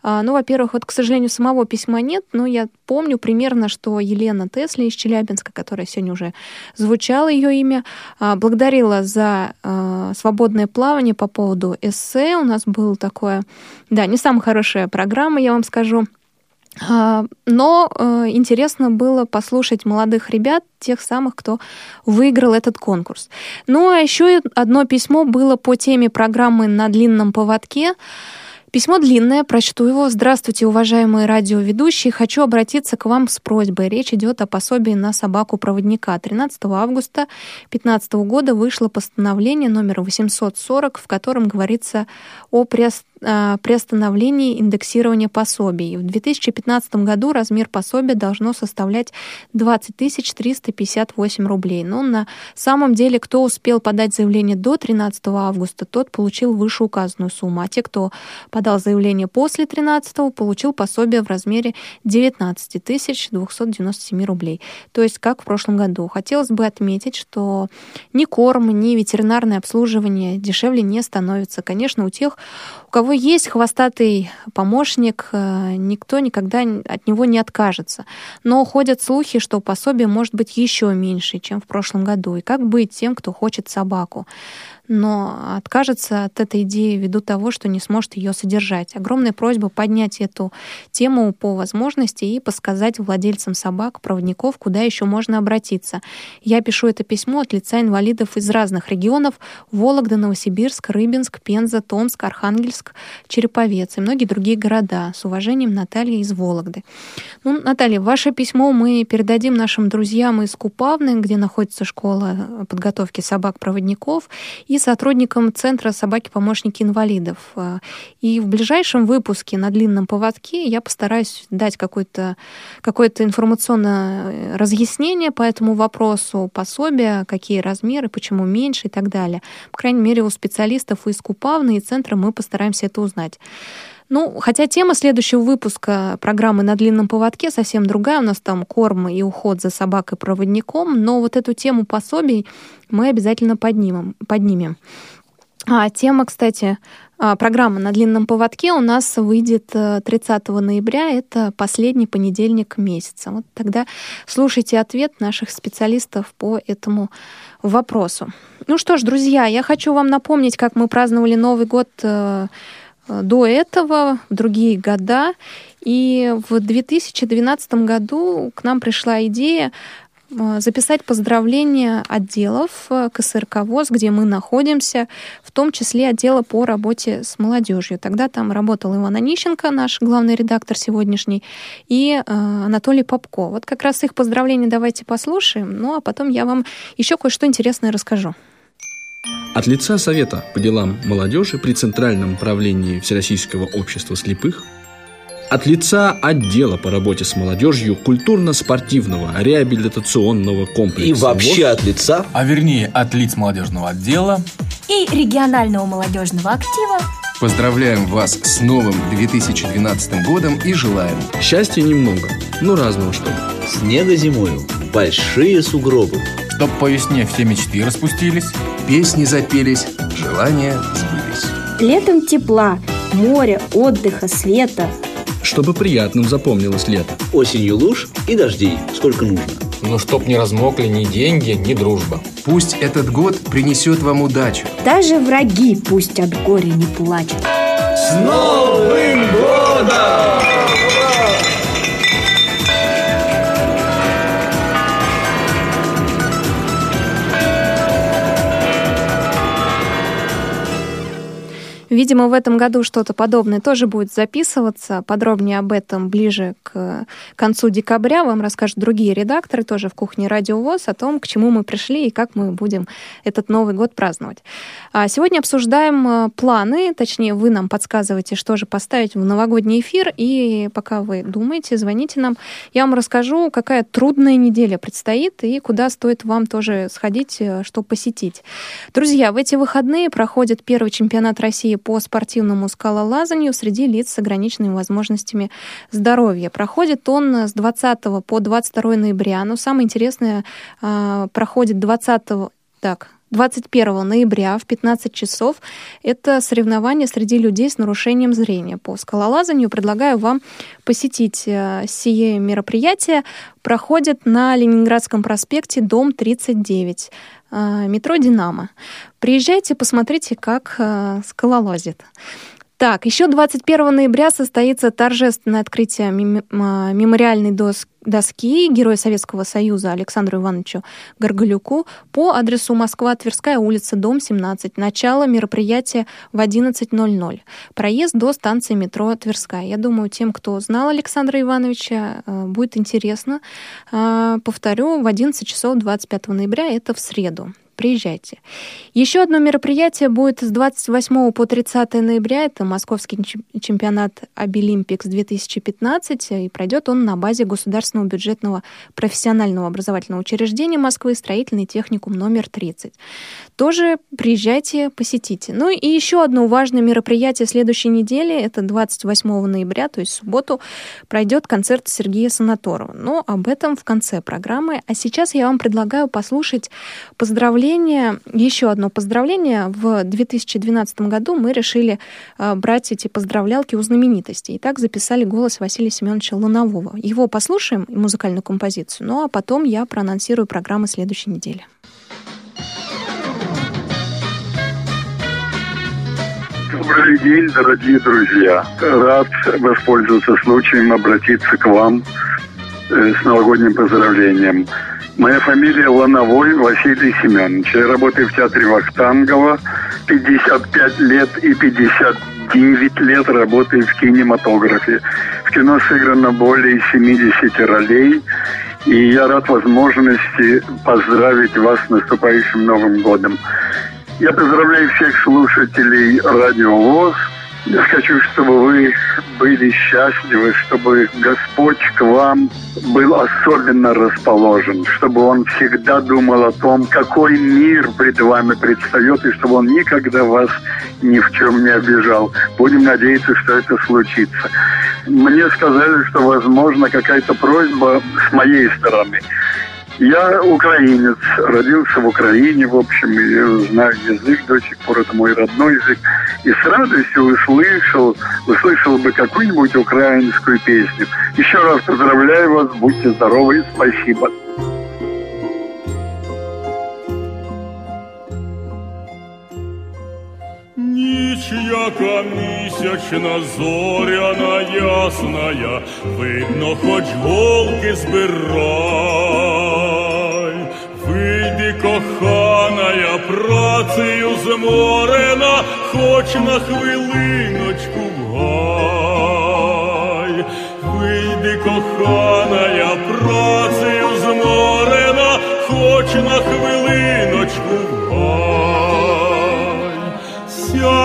А, ну, во-первых, вот, к сожалению, самого письма нет, но я помню примерно, что Елена Тесли из Челябинска, которая сегодня уже звучало ее имя, а, благодарила за а, свободное плавание по поводу эссе. У нас было такое, да, не самая хорошая программа, я вам скажу. А, но э, интересно было послушать молодых ребят, тех самых, кто выиграл этот конкурс. Ну а еще одно письмо было по теме программы «На длинном поводке». Письмо длинное, прочту его. Здравствуйте, уважаемые радиоведущие. Хочу обратиться к вам с просьбой. Речь идет о пособии на собаку-проводника. 13 августа 2015 года вышло постановление номер 840, в котором говорится о приостановлении приостановлении индексирования пособий. В 2015 году размер пособия должно составлять 20 358 рублей. Но на самом деле, кто успел подать заявление до 13 августа, тот получил вышеуказанную сумму, а те, кто подал заявление после 13 получил пособие в размере 19 297 рублей. То есть как в прошлом году. Хотелось бы отметить, что ни корм, ни ветеринарное обслуживание дешевле не становится. Конечно, у тех, у кого есть хвостатый помощник, э, никто никогда от него не откажется. Но ходят слухи, что пособие может быть еще меньше, чем в прошлом году. И как быть тем, кто хочет собаку? Но откажется от этой идеи ввиду того, что не сможет ее содержать. Огромная просьба поднять эту тему по возможности и подсказать владельцам собак, проводников, куда еще можно обратиться. Я пишу это письмо от лица инвалидов из разных регионов — Вологда, Новосибирск, Рыбинск, Пенза, Томск, Архангельск, Череповец и многие другие города. С уважением, Наталья из Вологды. Ну, Наталья, ваше письмо мы передадим нашим друзьям из Купавны, где находится школа подготовки собак-проводников, и сотрудникам Центра «Собаки-помощники инвалидов». А, и в ближайшем выпуске на длинном поводке я постараюсь дать какое-то какое информационное разъяснение по этому вопросу, пособия, какие размеры, почему меньше и так далее. По крайней мере, у специалистов из Купавны и Центра мы постараемся это узнать. Ну, хотя тема следующего выпуска программы «На длинном поводке» совсем другая. У нас там корм и уход за собакой-проводником. Но вот эту тему пособий мы обязательно поднимем. поднимем. А тема, кстати, а, программа «На длинном поводке» у нас выйдет 30 э, ноября. Это последний понедельник месяца. Вот тогда слушайте ответ наших специалистов по этому вопросу. Ну что ж, друзья, я хочу вам напомнить, как мы праздновали Новый год э, до этого, в другие года. И в 2012 году к нам пришла идея э, записать поздравления отделов э, КСРК ВОЗ, где мы находимся, в том числе отдела по работе с молодежью. Тогда там работал Иван Онищенко, наш главный редактор сегодняшний, и Анатолий Попко. Вот как раз их поздравления давайте послушаем, ну а потом я вам еще кое-что интересное расскажу. От лица Совета по делам молодежи при Центральном правлении Всероссийского общества слепых от лица отдела по работе с молодежью культурно-спортивного реабилитационного комплекса и вообще ВОЗ, от лица, а вернее от лиц молодежного отдела и регионального молодежного актива Поздравляем вас с новым 2012 годом и желаем Счастья немного, но разного что. Снега зимою, большие сугробы. Чтоб по весне все мечты распустились Песни запелись, желания сбылись. Летом тепла, моря, отдыха, света. Чтобы приятным запомнилось лето. Осенью луж и дождей, сколько нужно но чтоб не размокли ни деньги, ни дружба. Пусть этот год принесет вам удачу. Даже враги пусть от горя не плачут. С Новым годом! Видимо, в этом году что-то подобное тоже будет записываться. Подробнее об этом ближе к концу декабря вам расскажут другие редакторы тоже в кухне Радио ВОЗ о том, к чему мы пришли и как мы будем этот Новый год праздновать. А сегодня обсуждаем э, планы, точнее, вы нам подсказываете, что же поставить в новогодний эфир, и пока вы думаете, звоните нам. Я вам расскажу, какая трудная неделя предстоит и куда стоит вам тоже сходить, э, что посетить. Друзья, в эти выходные проходит первый чемпионат России по спортивному скалолазанию среди лиц с ограниченными возможностями здоровья. Проходит он с 20 по 22 ноября. Но самое интересное, а, проходит 20 так, 21 ноября в 15 часов. Это соревнование среди людей с нарушением зрения. По скалолазанию предлагаю вам посетить э, сие мероприятие. Проходит на Ленинградском проспекте, дом 39 э, метро «Динамо». Приезжайте, посмотрите, как э, скалолазит. Так, еще 21 ноября состоится торжественное открытие мемориальной доски доски Героя Советского Союза Александру Ивановичу Горголюку по адресу Москва, Тверская улица, дом 17. Начало мероприятия в 11.00. Проезд до станции метро Тверская. Я думаю, тем, кто знал Александра Ивановича, э, будет интересно. Э, повторю, в 11 часов 25 ноября, это в среду приезжайте. Еще одно мероприятие будет с 28 по 30 ноября. Это московский чемпионат Обилимпикс 2015. И пройдет он на базе Государственного бюджетного профессионального образовательного учреждения Москвы строительный техникум номер 30. Тоже приезжайте, посетите. Ну и еще одно важное мероприятие следующей недели. Это 28 ноября, то есть в субботу, пройдет концерт Сергея Санаторова. Но об этом в конце программы. А сейчас я вам предлагаю послушать поздравления поздравление, еще одно поздравление. В 2012 году мы решили э, брать эти поздравлялки у знаменитостей. И так записали голос Василия Семеновича Лунового. Его послушаем, музыкальную композицию, ну а потом я проанонсирую программы следующей недели. Добрый день, дорогие друзья. Рад воспользоваться случаем обратиться к вам э, с новогодним поздравлением. Моя фамилия Лановой Василий Семенович. Я работаю в театре Вахтангова 55 лет и 59 лет работаю в кинематографе. В кино сыграно более 70 ролей. И я рад возможности поздравить вас с наступающим Новым годом. Я поздравляю всех слушателей Радио ВОЗ – я хочу, чтобы вы были счастливы, чтобы Господь к вам был особенно расположен, чтобы Он всегда думал о том, какой мир пред вами предстает, и чтобы Он никогда вас ни в чем не обижал. Будем надеяться, что это случится. Мне сказали, что, возможно, какая-то просьба с моей стороны. Я украинец, родился в Украине, в общем, и знаю язык до сих пор, это мой родной язык. И с радостью услышал, услышал бы какую-нибудь украинскую песню. Еще раз поздравляю вас, будьте здоровы, спасибо. Ніч, яка місячна, зоряна ясная, видно, хоч голки збирай, вийди, коханая, працею зморена, хоч на хвилиночку в гай, вийди, коханая, працею зморена, хоч на хвилиночку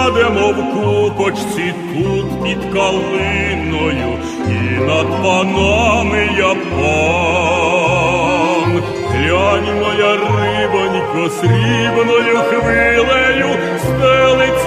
сядемо в купочці тут під калиною, і над панами я пан. Глянь, моя рибонько, срібною хвилею стелиться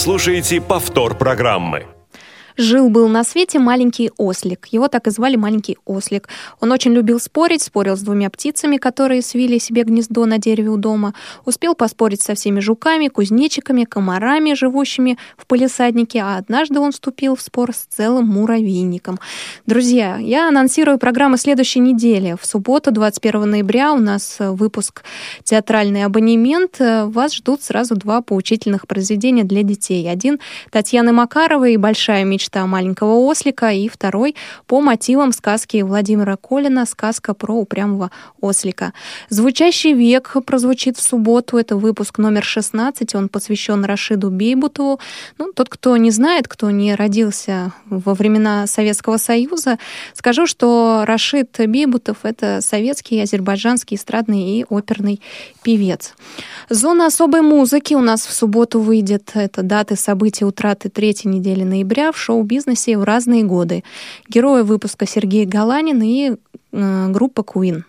слушаете повтор программы. Жил-был на свете маленький ослик. Его так и звали маленький ослик. Он очень любил спорить, спорил с двумя птицами, которые свили себе гнездо на дереве у дома. Успел поспорить со всеми жуками, кузнечиками, комарами, живущими полисаднике, а однажды он вступил в спор с целым муравейником. Друзья, я анонсирую программу следующей недели. В субботу, 21 ноября, у нас выпуск «Театральный абонемент». Вас ждут сразу два поучительных произведения для детей. Один Татьяны Макаровой «Большая мечта маленького ослика» и второй по мотивам сказки Владимира Колина «Сказка про упрямого ослика». «Звучащий век» прозвучит в субботу. Это выпуск номер 16. Он посвящен Рашиду Бейбутову. Ну, тот, кто не знает, кто не родился во времена Советского Союза, скажу, что Рашид Бейбутов — это советский, азербайджанский эстрадный и оперный певец. Зона особой музыки у нас в субботу выйдет. Это даты событий утраты третьей недели ноября в шоу-бизнесе в разные годы. Герои выпуска Сергей Галанин и э, группа Queen.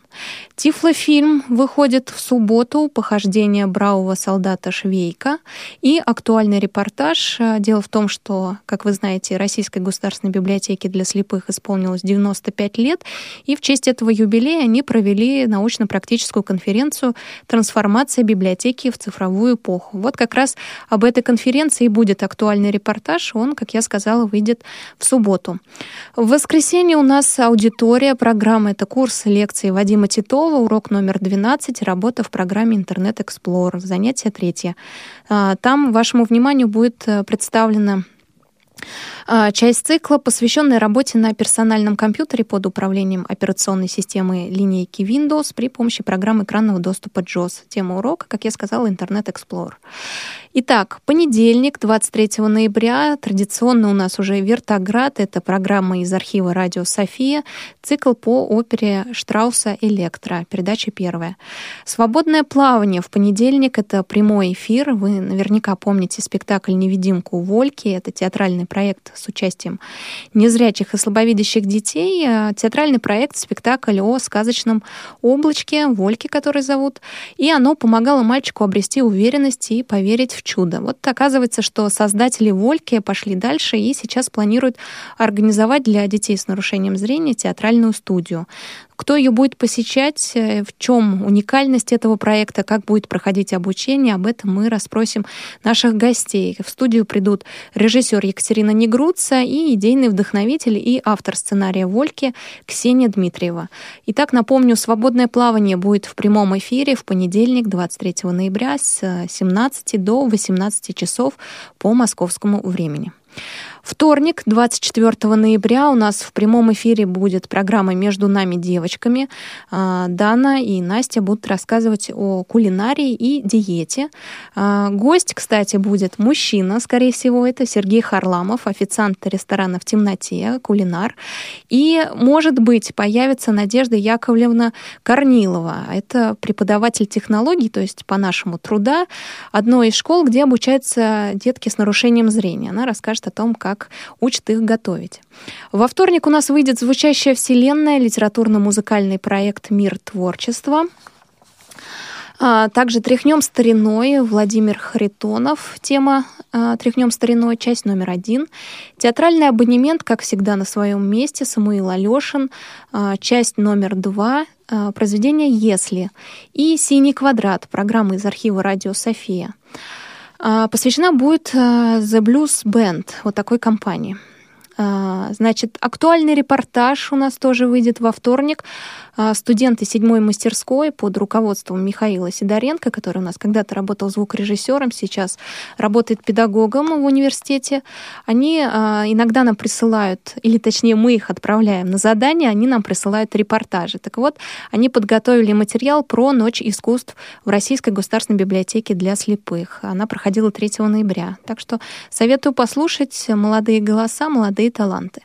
Тифлофильм выходит в субботу «Похождение бравого солдата Швейка» и актуальный репортаж. Дело в том, что, как вы знаете, Российской государственной библиотеке для слепых исполнилось 95 лет, и в честь этого юбилея они провели научно-практическую конференцию «Трансформация библиотеки в цифровую эпоху». Вот как раз об этой конференции будет актуальный репортаж. Он, как я сказала, выйдет в субботу. В воскресенье у нас аудитория. Программа — это курс лекции Вадима Титова, урок номер 12, работа в программе Интернет Explorer, занятие третье. А, там вашему вниманию будет э, представлена а, Часть цикла, посвященная работе на персональном компьютере под управлением операционной системы линейки Windows при помощи программы экранного доступа JOS. Тема урока, как я сказала, Internet Explorer. Итак, понедельник, 23 ноября, традиционно у нас уже Вертоград, это программа из архива радио «София», цикл по опере Штрауса «Электро», передача первая. «Свободное плавание» в понедельник, это прямой эфир, вы наверняка помните спектакль «Невидимку Вольки», это театральный проект с участием незрячих и слабовидящих детей, э, театральный проект, спектакль о сказочном облачке, Вольке, который зовут, и оно помогало мальчику обрести уверенность и поверить в чудо. Вот оказывается, что создатели Вольки пошли дальше и сейчас планируют организовать для детей с нарушением зрения театральную студию. Кто ее будет посещать, э, в чем уникальность этого проекта, как будет проходить обучение, об этом мы расспросим наших гостей. В студию придут режиссер Екатерина Негруца и идейный вдохновитель и автор сценария Вольки Ксения Дмитриева. Итак, напомню, свободное плавание будет в прямом эфире в понедельник, 23 ноября с 17 до 18 часов по московскому времени. Вторник, 24 ноября, у нас в прямом эфире будет программа «Между нами девочками». А, Дана и Настя будут рассказывать о кулинарии и диете. А, гость, кстати, будет мужчина, скорее всего, это Сергей Харламов, официант ресторана «В темноте», кулинар. И, может быть, появится Надежда Яковлевна Корнилова. Это преподаватель технологий, то есть по нашему труда, одной из школ, где обучаются детки с нарушением зрения. Она расскажет о том, как учат их готовить. Во вторник у нас выйдет «Звучащая вселенная», литературно-музыкальный проект «Мир творчества». А, также «Тряхнем стариной» Владимир Харитонов. Тема а, «Тряхнем стариной», часть номер один. Театральный абонемент, как всегда, на своем месте. Самуил Алешин, а, часть номер два. Произведение «Если». И «Синий квадрат», программа из архива «Радио София». Посвящена будет The Blues Band, вот такой компании – А, значит, актуальный репортаж у нас тоже выйдет во вторник. А, студенты седьмой мастерской под руководством Михаила Сидоренко, который у нас когда-то работал звукорежиссером, сейчас работает педагогом в университете, они а, иногда нам присылают, или точнее мы их отправляем на задание, они нам присылают репортажи. Так вот, они подготовили материал про Ночь искусств в Российской государственной библиотеке для слепых. Она проходила 3 ноября. Так что советую послушать молодые голоса, молодые таланты.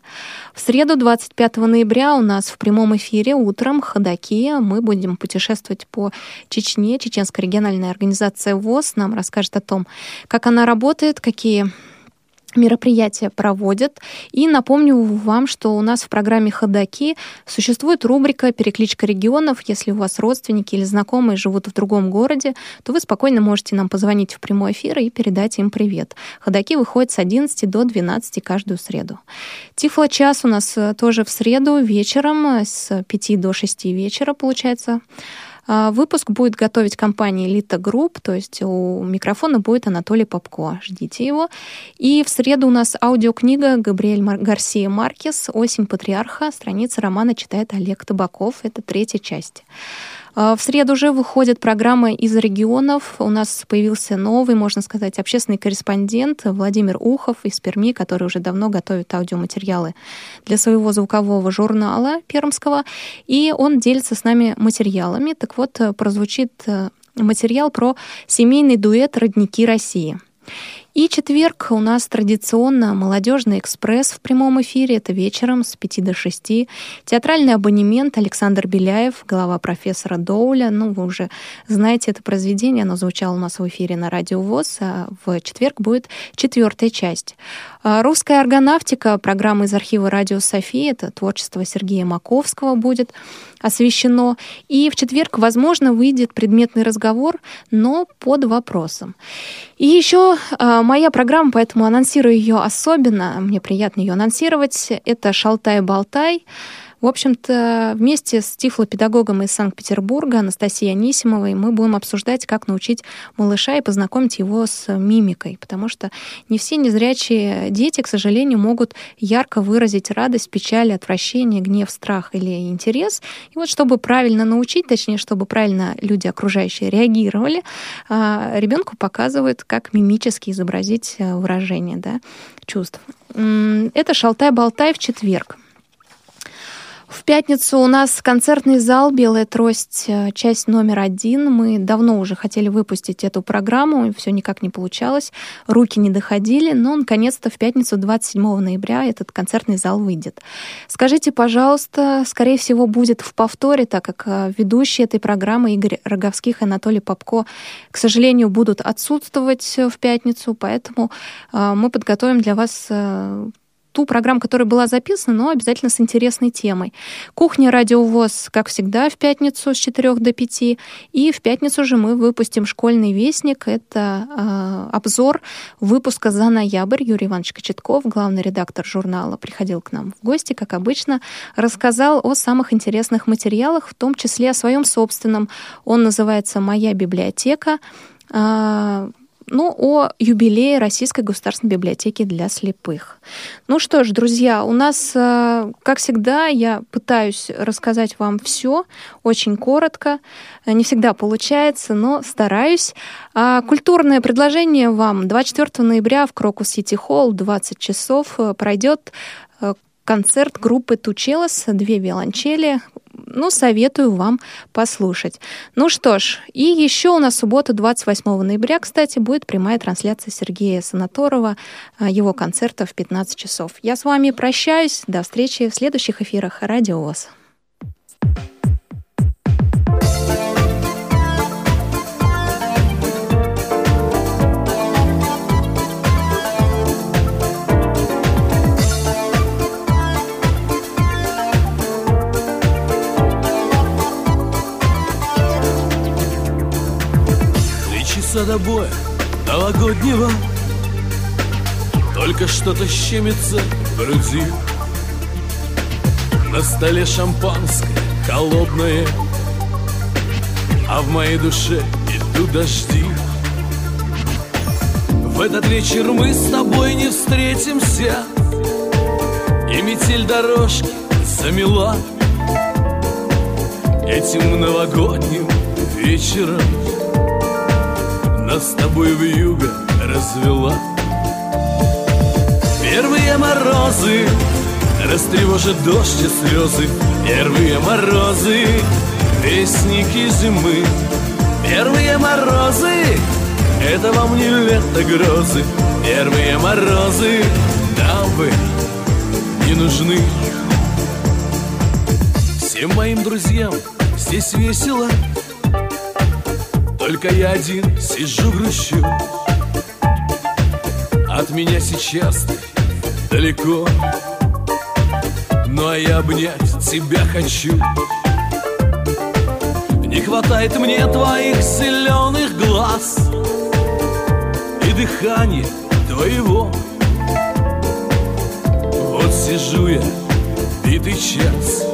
В среду 25 ноября у нас в прямом эфире утром ходаки. Мы будем путешествовать по Чечне. Чеченская региональная организация ВОЗ нам расскажет о том, как она работает, какие мероприятия проводят. И напомню вам, что у нас в программе «Ходоки» существует рубрика «Перекличка регионов». Если у вас родственники или знакомые живут в другом городе, то вы спокойно можете нам позвонить в прямой эфир и передать им привет. «Ходоки» выходят с 11 до 12 каждую среду. Тифло-час у нас э, тоже в среду вечером э, с 5 до 6 вечера, получается. А, выпуск будет готовить компания Elite Group, то есть у микрофона будет Анатолий Попко. Ждите его. И в среду у нас аудиокнига Габриэль Мар- Гарсия Маркес «Осень патриарха». Страница романа читает Олег Табаков. Это третья часть. А, в среду уже выходит программа из регионов. У нас появился новый, можно сказать, общественный корреспондент Владимир Ухов из Перми, который уже давно готовит аудиоматериалы для своего звукового журнала пермского. И он делится с нами материалами. Так вот, прозвучит э, материал про семейный дуэт «Родники России». И четверг у нас традиционно молодежный экспресс в прямом эфире. Это вечером с 5 до 6. Театральный абонемент Александр Беляев, глава профессора Доуля. Ну, вы уже знаете это произведение. Оно звучало у нас в эфире на Радио ВОЗ. А в четверг будет четвертая часть. А русская органавтика, программа из архива Радио София. Это творчество Сергея Маковского будет освещено. И в четверг, возможно, выйдет предметный разговор, но под вопросом. И еще а, моя программа, поэтому анонсирую ее особенно. Мне приятно ее анонсировать. Это «Шалтай-болтай». В общем-то, вместе с тифлопедагогом из Санкт-Петербурга Анастасией Анисимовой мы будем обсуждать, как научить малыша и познакомить его с мимикой, потому что не все незрячие дети, к сожалению, могут ярко выразить радость, печаль, отвращение, гнев, страх или интерес. И вот чтобы правильно научить, точнее, чтобы правильно люди окружающие реагировали, а, ребенку показывают, как мимически изобразить э, выражение да, чувств. Это «Шалтай-болтай» в четверг. В пятницу у нас концертный зал «Белая трость», э, часть номер один. Мы давно уже хотели выпустить эту программу, все никак не получалось, руки не доходили, но наконец-то в пятницу 27 ноября этот концертный зал выйдет. Скажите, пожалуйста, скорее всего, будет в повторе, так как э, ведущие этой программы Игорь Роговских и Анатолий Попко, к сожалению, будут отсутствовать в пятницу, поэтому э, мы подготовим для вас ту программу, которая была записана, но обязательно с интересной темой. Кухня радиовоз, как всегда, в пятницу с 4 до 5. И в пятницу же мы выпустим «Школьный вестник». Это э, обзор выпуска за ноябрь. Юрий Иванович Кочетков, главный редактор журнала, приходил к нам в гости, как обычно, рассказал о самых интересных материалах, в том числе о своем собственном. Он называется «Моя библиотека». Э, ну, о юбилее Российской государственной библиотеки для слепых. Ну что ж, друзья, у нас, э, как всегда, я пытаюсь рассказать вам все очень коротко. Не всегда получается, но стараюсь. А культурное предложение вам 24 ноября в Крокус Сити Холл 20 часов э, пройдет э, концерт группы Тучелос, две виолончели, ну, советую вам послушать. Ну что ж, и еще у нас суббота, 28 ноября, кстати, будет прямая трансляция Сергея Санаторова, а, его концерта в 15 часов. Я с вами прощаюсь. До встречи в следующих эфирах Радио ВОЗ. Садобоя новогоднего. Только что-то щемится в груди. На столе шампанское холодное. А в моей душе идут дожди. В этот вечер мы с тобой не встретимся. И метель дорожки замела Этим новогодним вечером С тобой в юго развела. Первые морозы Растревожат дождь и слезы. Первые морозы Вестники зимы. Первые морозы Это вам не лето грозы. Первые морозы Нам вы не нужны. Всем моим друзьям здесь весело Только я один сижу грущу. От меня сейчас далеко Но я обнять тебя хочу. Не хватает мне твоих зеленых глаз И дыхания твоего. Вот сижу я битый час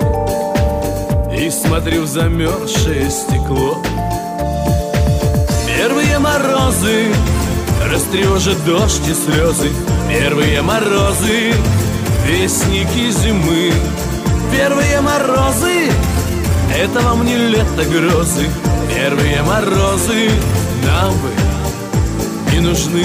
И смотрю в замерзшее стекло морозы Растревожит дождь и слезы Первые морозы Вестники зимы. Первые морозы Это вам не лето грозы. Первые морозы Нам бы не нужны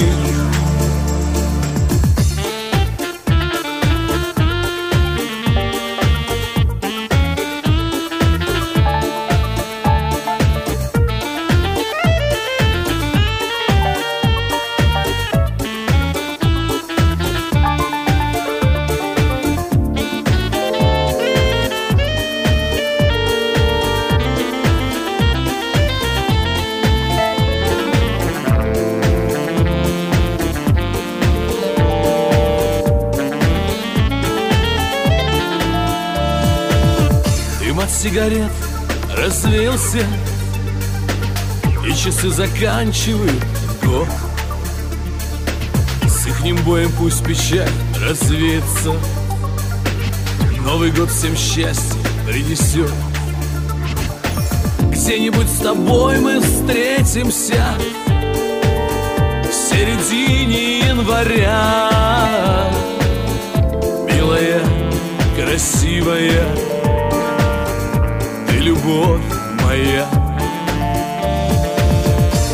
сигарет развеялся И часы заканчивают год. С ихним боем пусть печаль развеется Новый год всем счастье принесет. Где-нибудь с тобой мы встретимся В середине января. Милая, красивая любовь моя.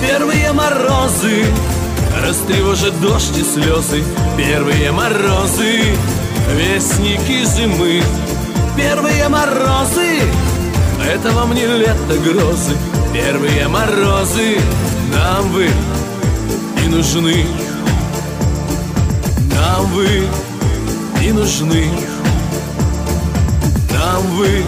Первые морозы Растревожат дождь и слезы. Первые морозы Вестники зимы. Первые морозы Это вам не лето грозы. Первые морозы Нам вы не нужны. Нам вы не нужны. Нам вы